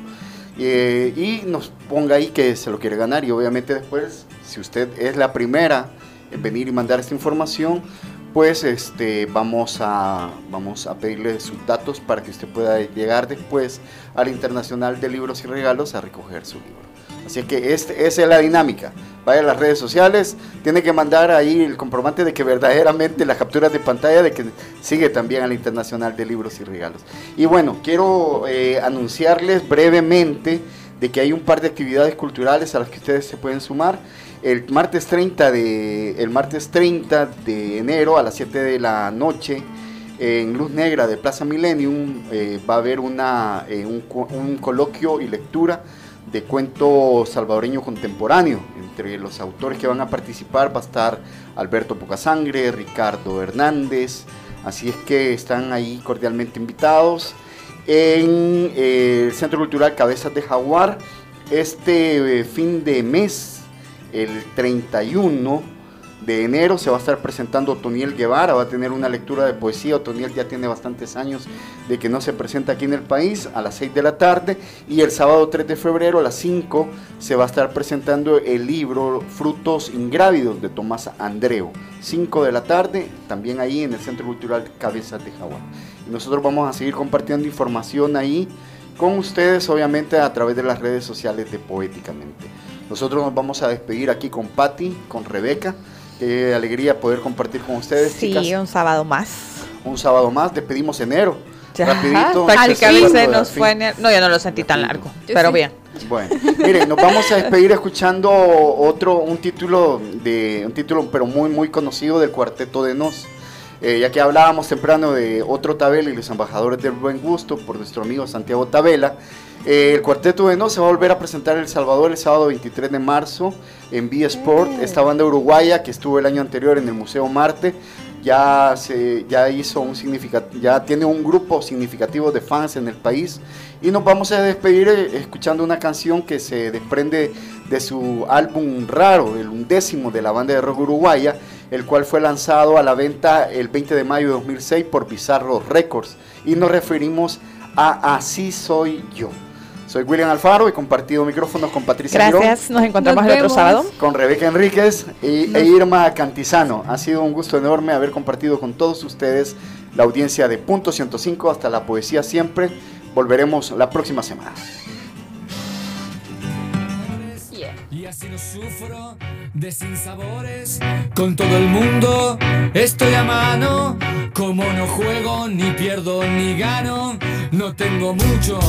eh, y nos ponga ahí que se lo quiere ganar y obviamente después si usted es la primera en venir y mandar esta información pues este, vamos, a, vamos a pedirle sus datos para que usted pueda llegar después al Internacional de Libros y Regalos a recoger su libro. Así que este, esa es la dinámica. Vaya a las redes sociales, tiene que mandar ahí el comprobante de que verdaderamente las capturas de pantalla de que sigue también al Internacional de Libros y Regalos. Y bueno, quiero eh, anunciarles brevemente de que hay un par de actividades culturales a las que ustedes se pueden sumar. El martes 30 de, el martes 30 de enero a las 7 de la noche en Luz Negra de Plaza Millennium eh, va a haber una, eh, un, un, coloquio y lectura de cuento salvadoreño contemporáneo. Entre los autores que van a participar va a estar Alberto Pocasangre, Ricardo Hernández, así es que están ahí cordialmente invitados en eh, el Centro Cultural Cabezas de Jaguar este fin de mes el 31 de enero se va a estar presentando Otoniel Guevara, va a tener una lectura de poesía. Otoniel ya tiene bastantes años de que no se presenta aquí en el país a las 6 de la tarde. Y el sábado 3 de febrero a las 5 se va a estar presentando el libro Frutos Ingrávidos de Tomás Andreu. 5 de la tarde, también ahí en el Centro Cultural Cabezas de Jaguar. Nosotros vamos a seguir compartiendo información ahí con ustedes, obviamente a través de las redes sociales de Poéticamente. Nosotros nos vamos a despedir aquí con Patti, con Rebeca. Qué alegría poder compartir con ustedes. Sí, un sábado más. Un sábado más, despedimos enero. Ya, Rapidito. se nos fue No, yo no lo sentí tan largo, pero bien. Bueno, miren, nos vamos a despedir escuchando otro, un título de, un título pero muy, muy conocido del Cuarteto de Nos. Eh, ya que hablábamos temprano de otro Tabela y los embajadores del buen gusto por nuestro amigo Santiago Tabela, Eh, el Cuarteto de No se va a volver a presentar en El Salvador el sábado 23 de marzo en B Sport. Esta banda uruguaya que estuvo el año anterior en el Museo Marte ya se ya hizo un significativo, ya tiene un grupo significativo de fans en el país y nos vamos a despedir eh, escuchando una canción que se desprende de su álbum Raro, el undécimo de la banda de rock uruguaya, el cual fue lanzado a la venta el 20 de mayo de 2006 por Bizarro Records y nos referimos a Así soy yo. Soy William Alfaro y compartido micrófonos con Patricia Gracias, nos encontramos el otro sábado. Con Rebeca Enríquez y, e Irma Cantizano. Ha sido un gusto enorme haber compartido con todos ustedes la audiencia de Punto 105 hasta la poesía siempre. Volveremos la próxima semana. Así no sufro de sinsabores. Con todo el mundo estoy a mano. Como no juego, ni pierdo, ni gano. No tengo mucho,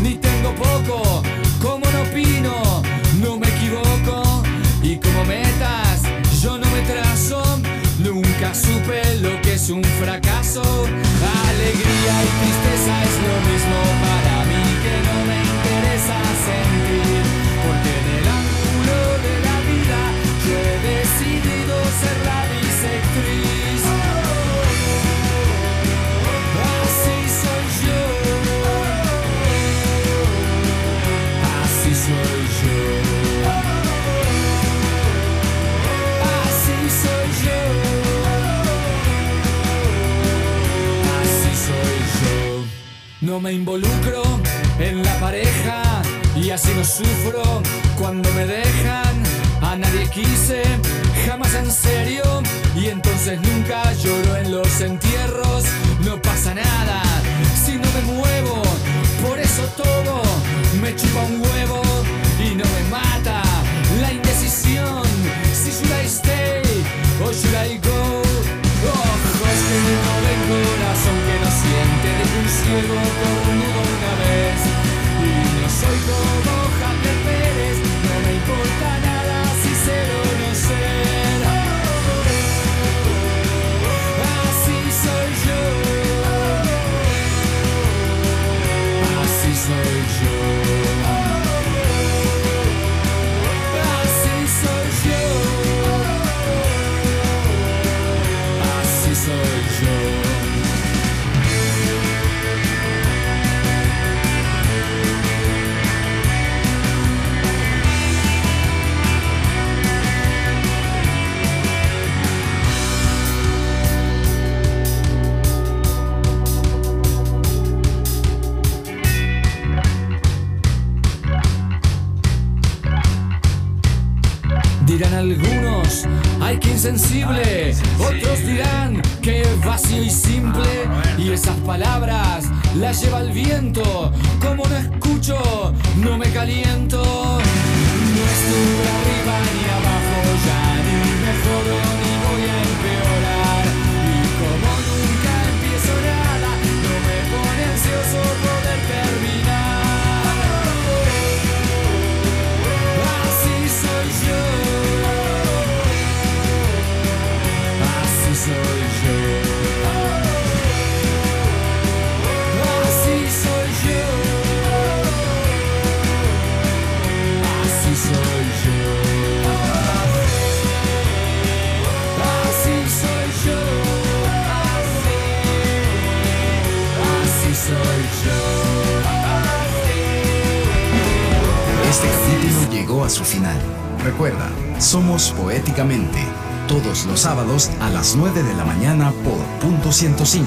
ni tengo poco. Como no opino, no me equivoco. Y como metas, yo no me trazo. Nunca supe lo que es un fracaso. Alegría y tristeza es lo mismo para mí que no me interesa. No me involucro en la pareja y así no sufro cuando me dejan. A nadie quise, jamás en serio. Y entonces nunca lloro en los entierros. No pasa nada si no me muevo. Por eso todo me chupa un huevo y no me mata la indecisión. Si should I stay o should I go? De un las 9 de la mañana por punto 105.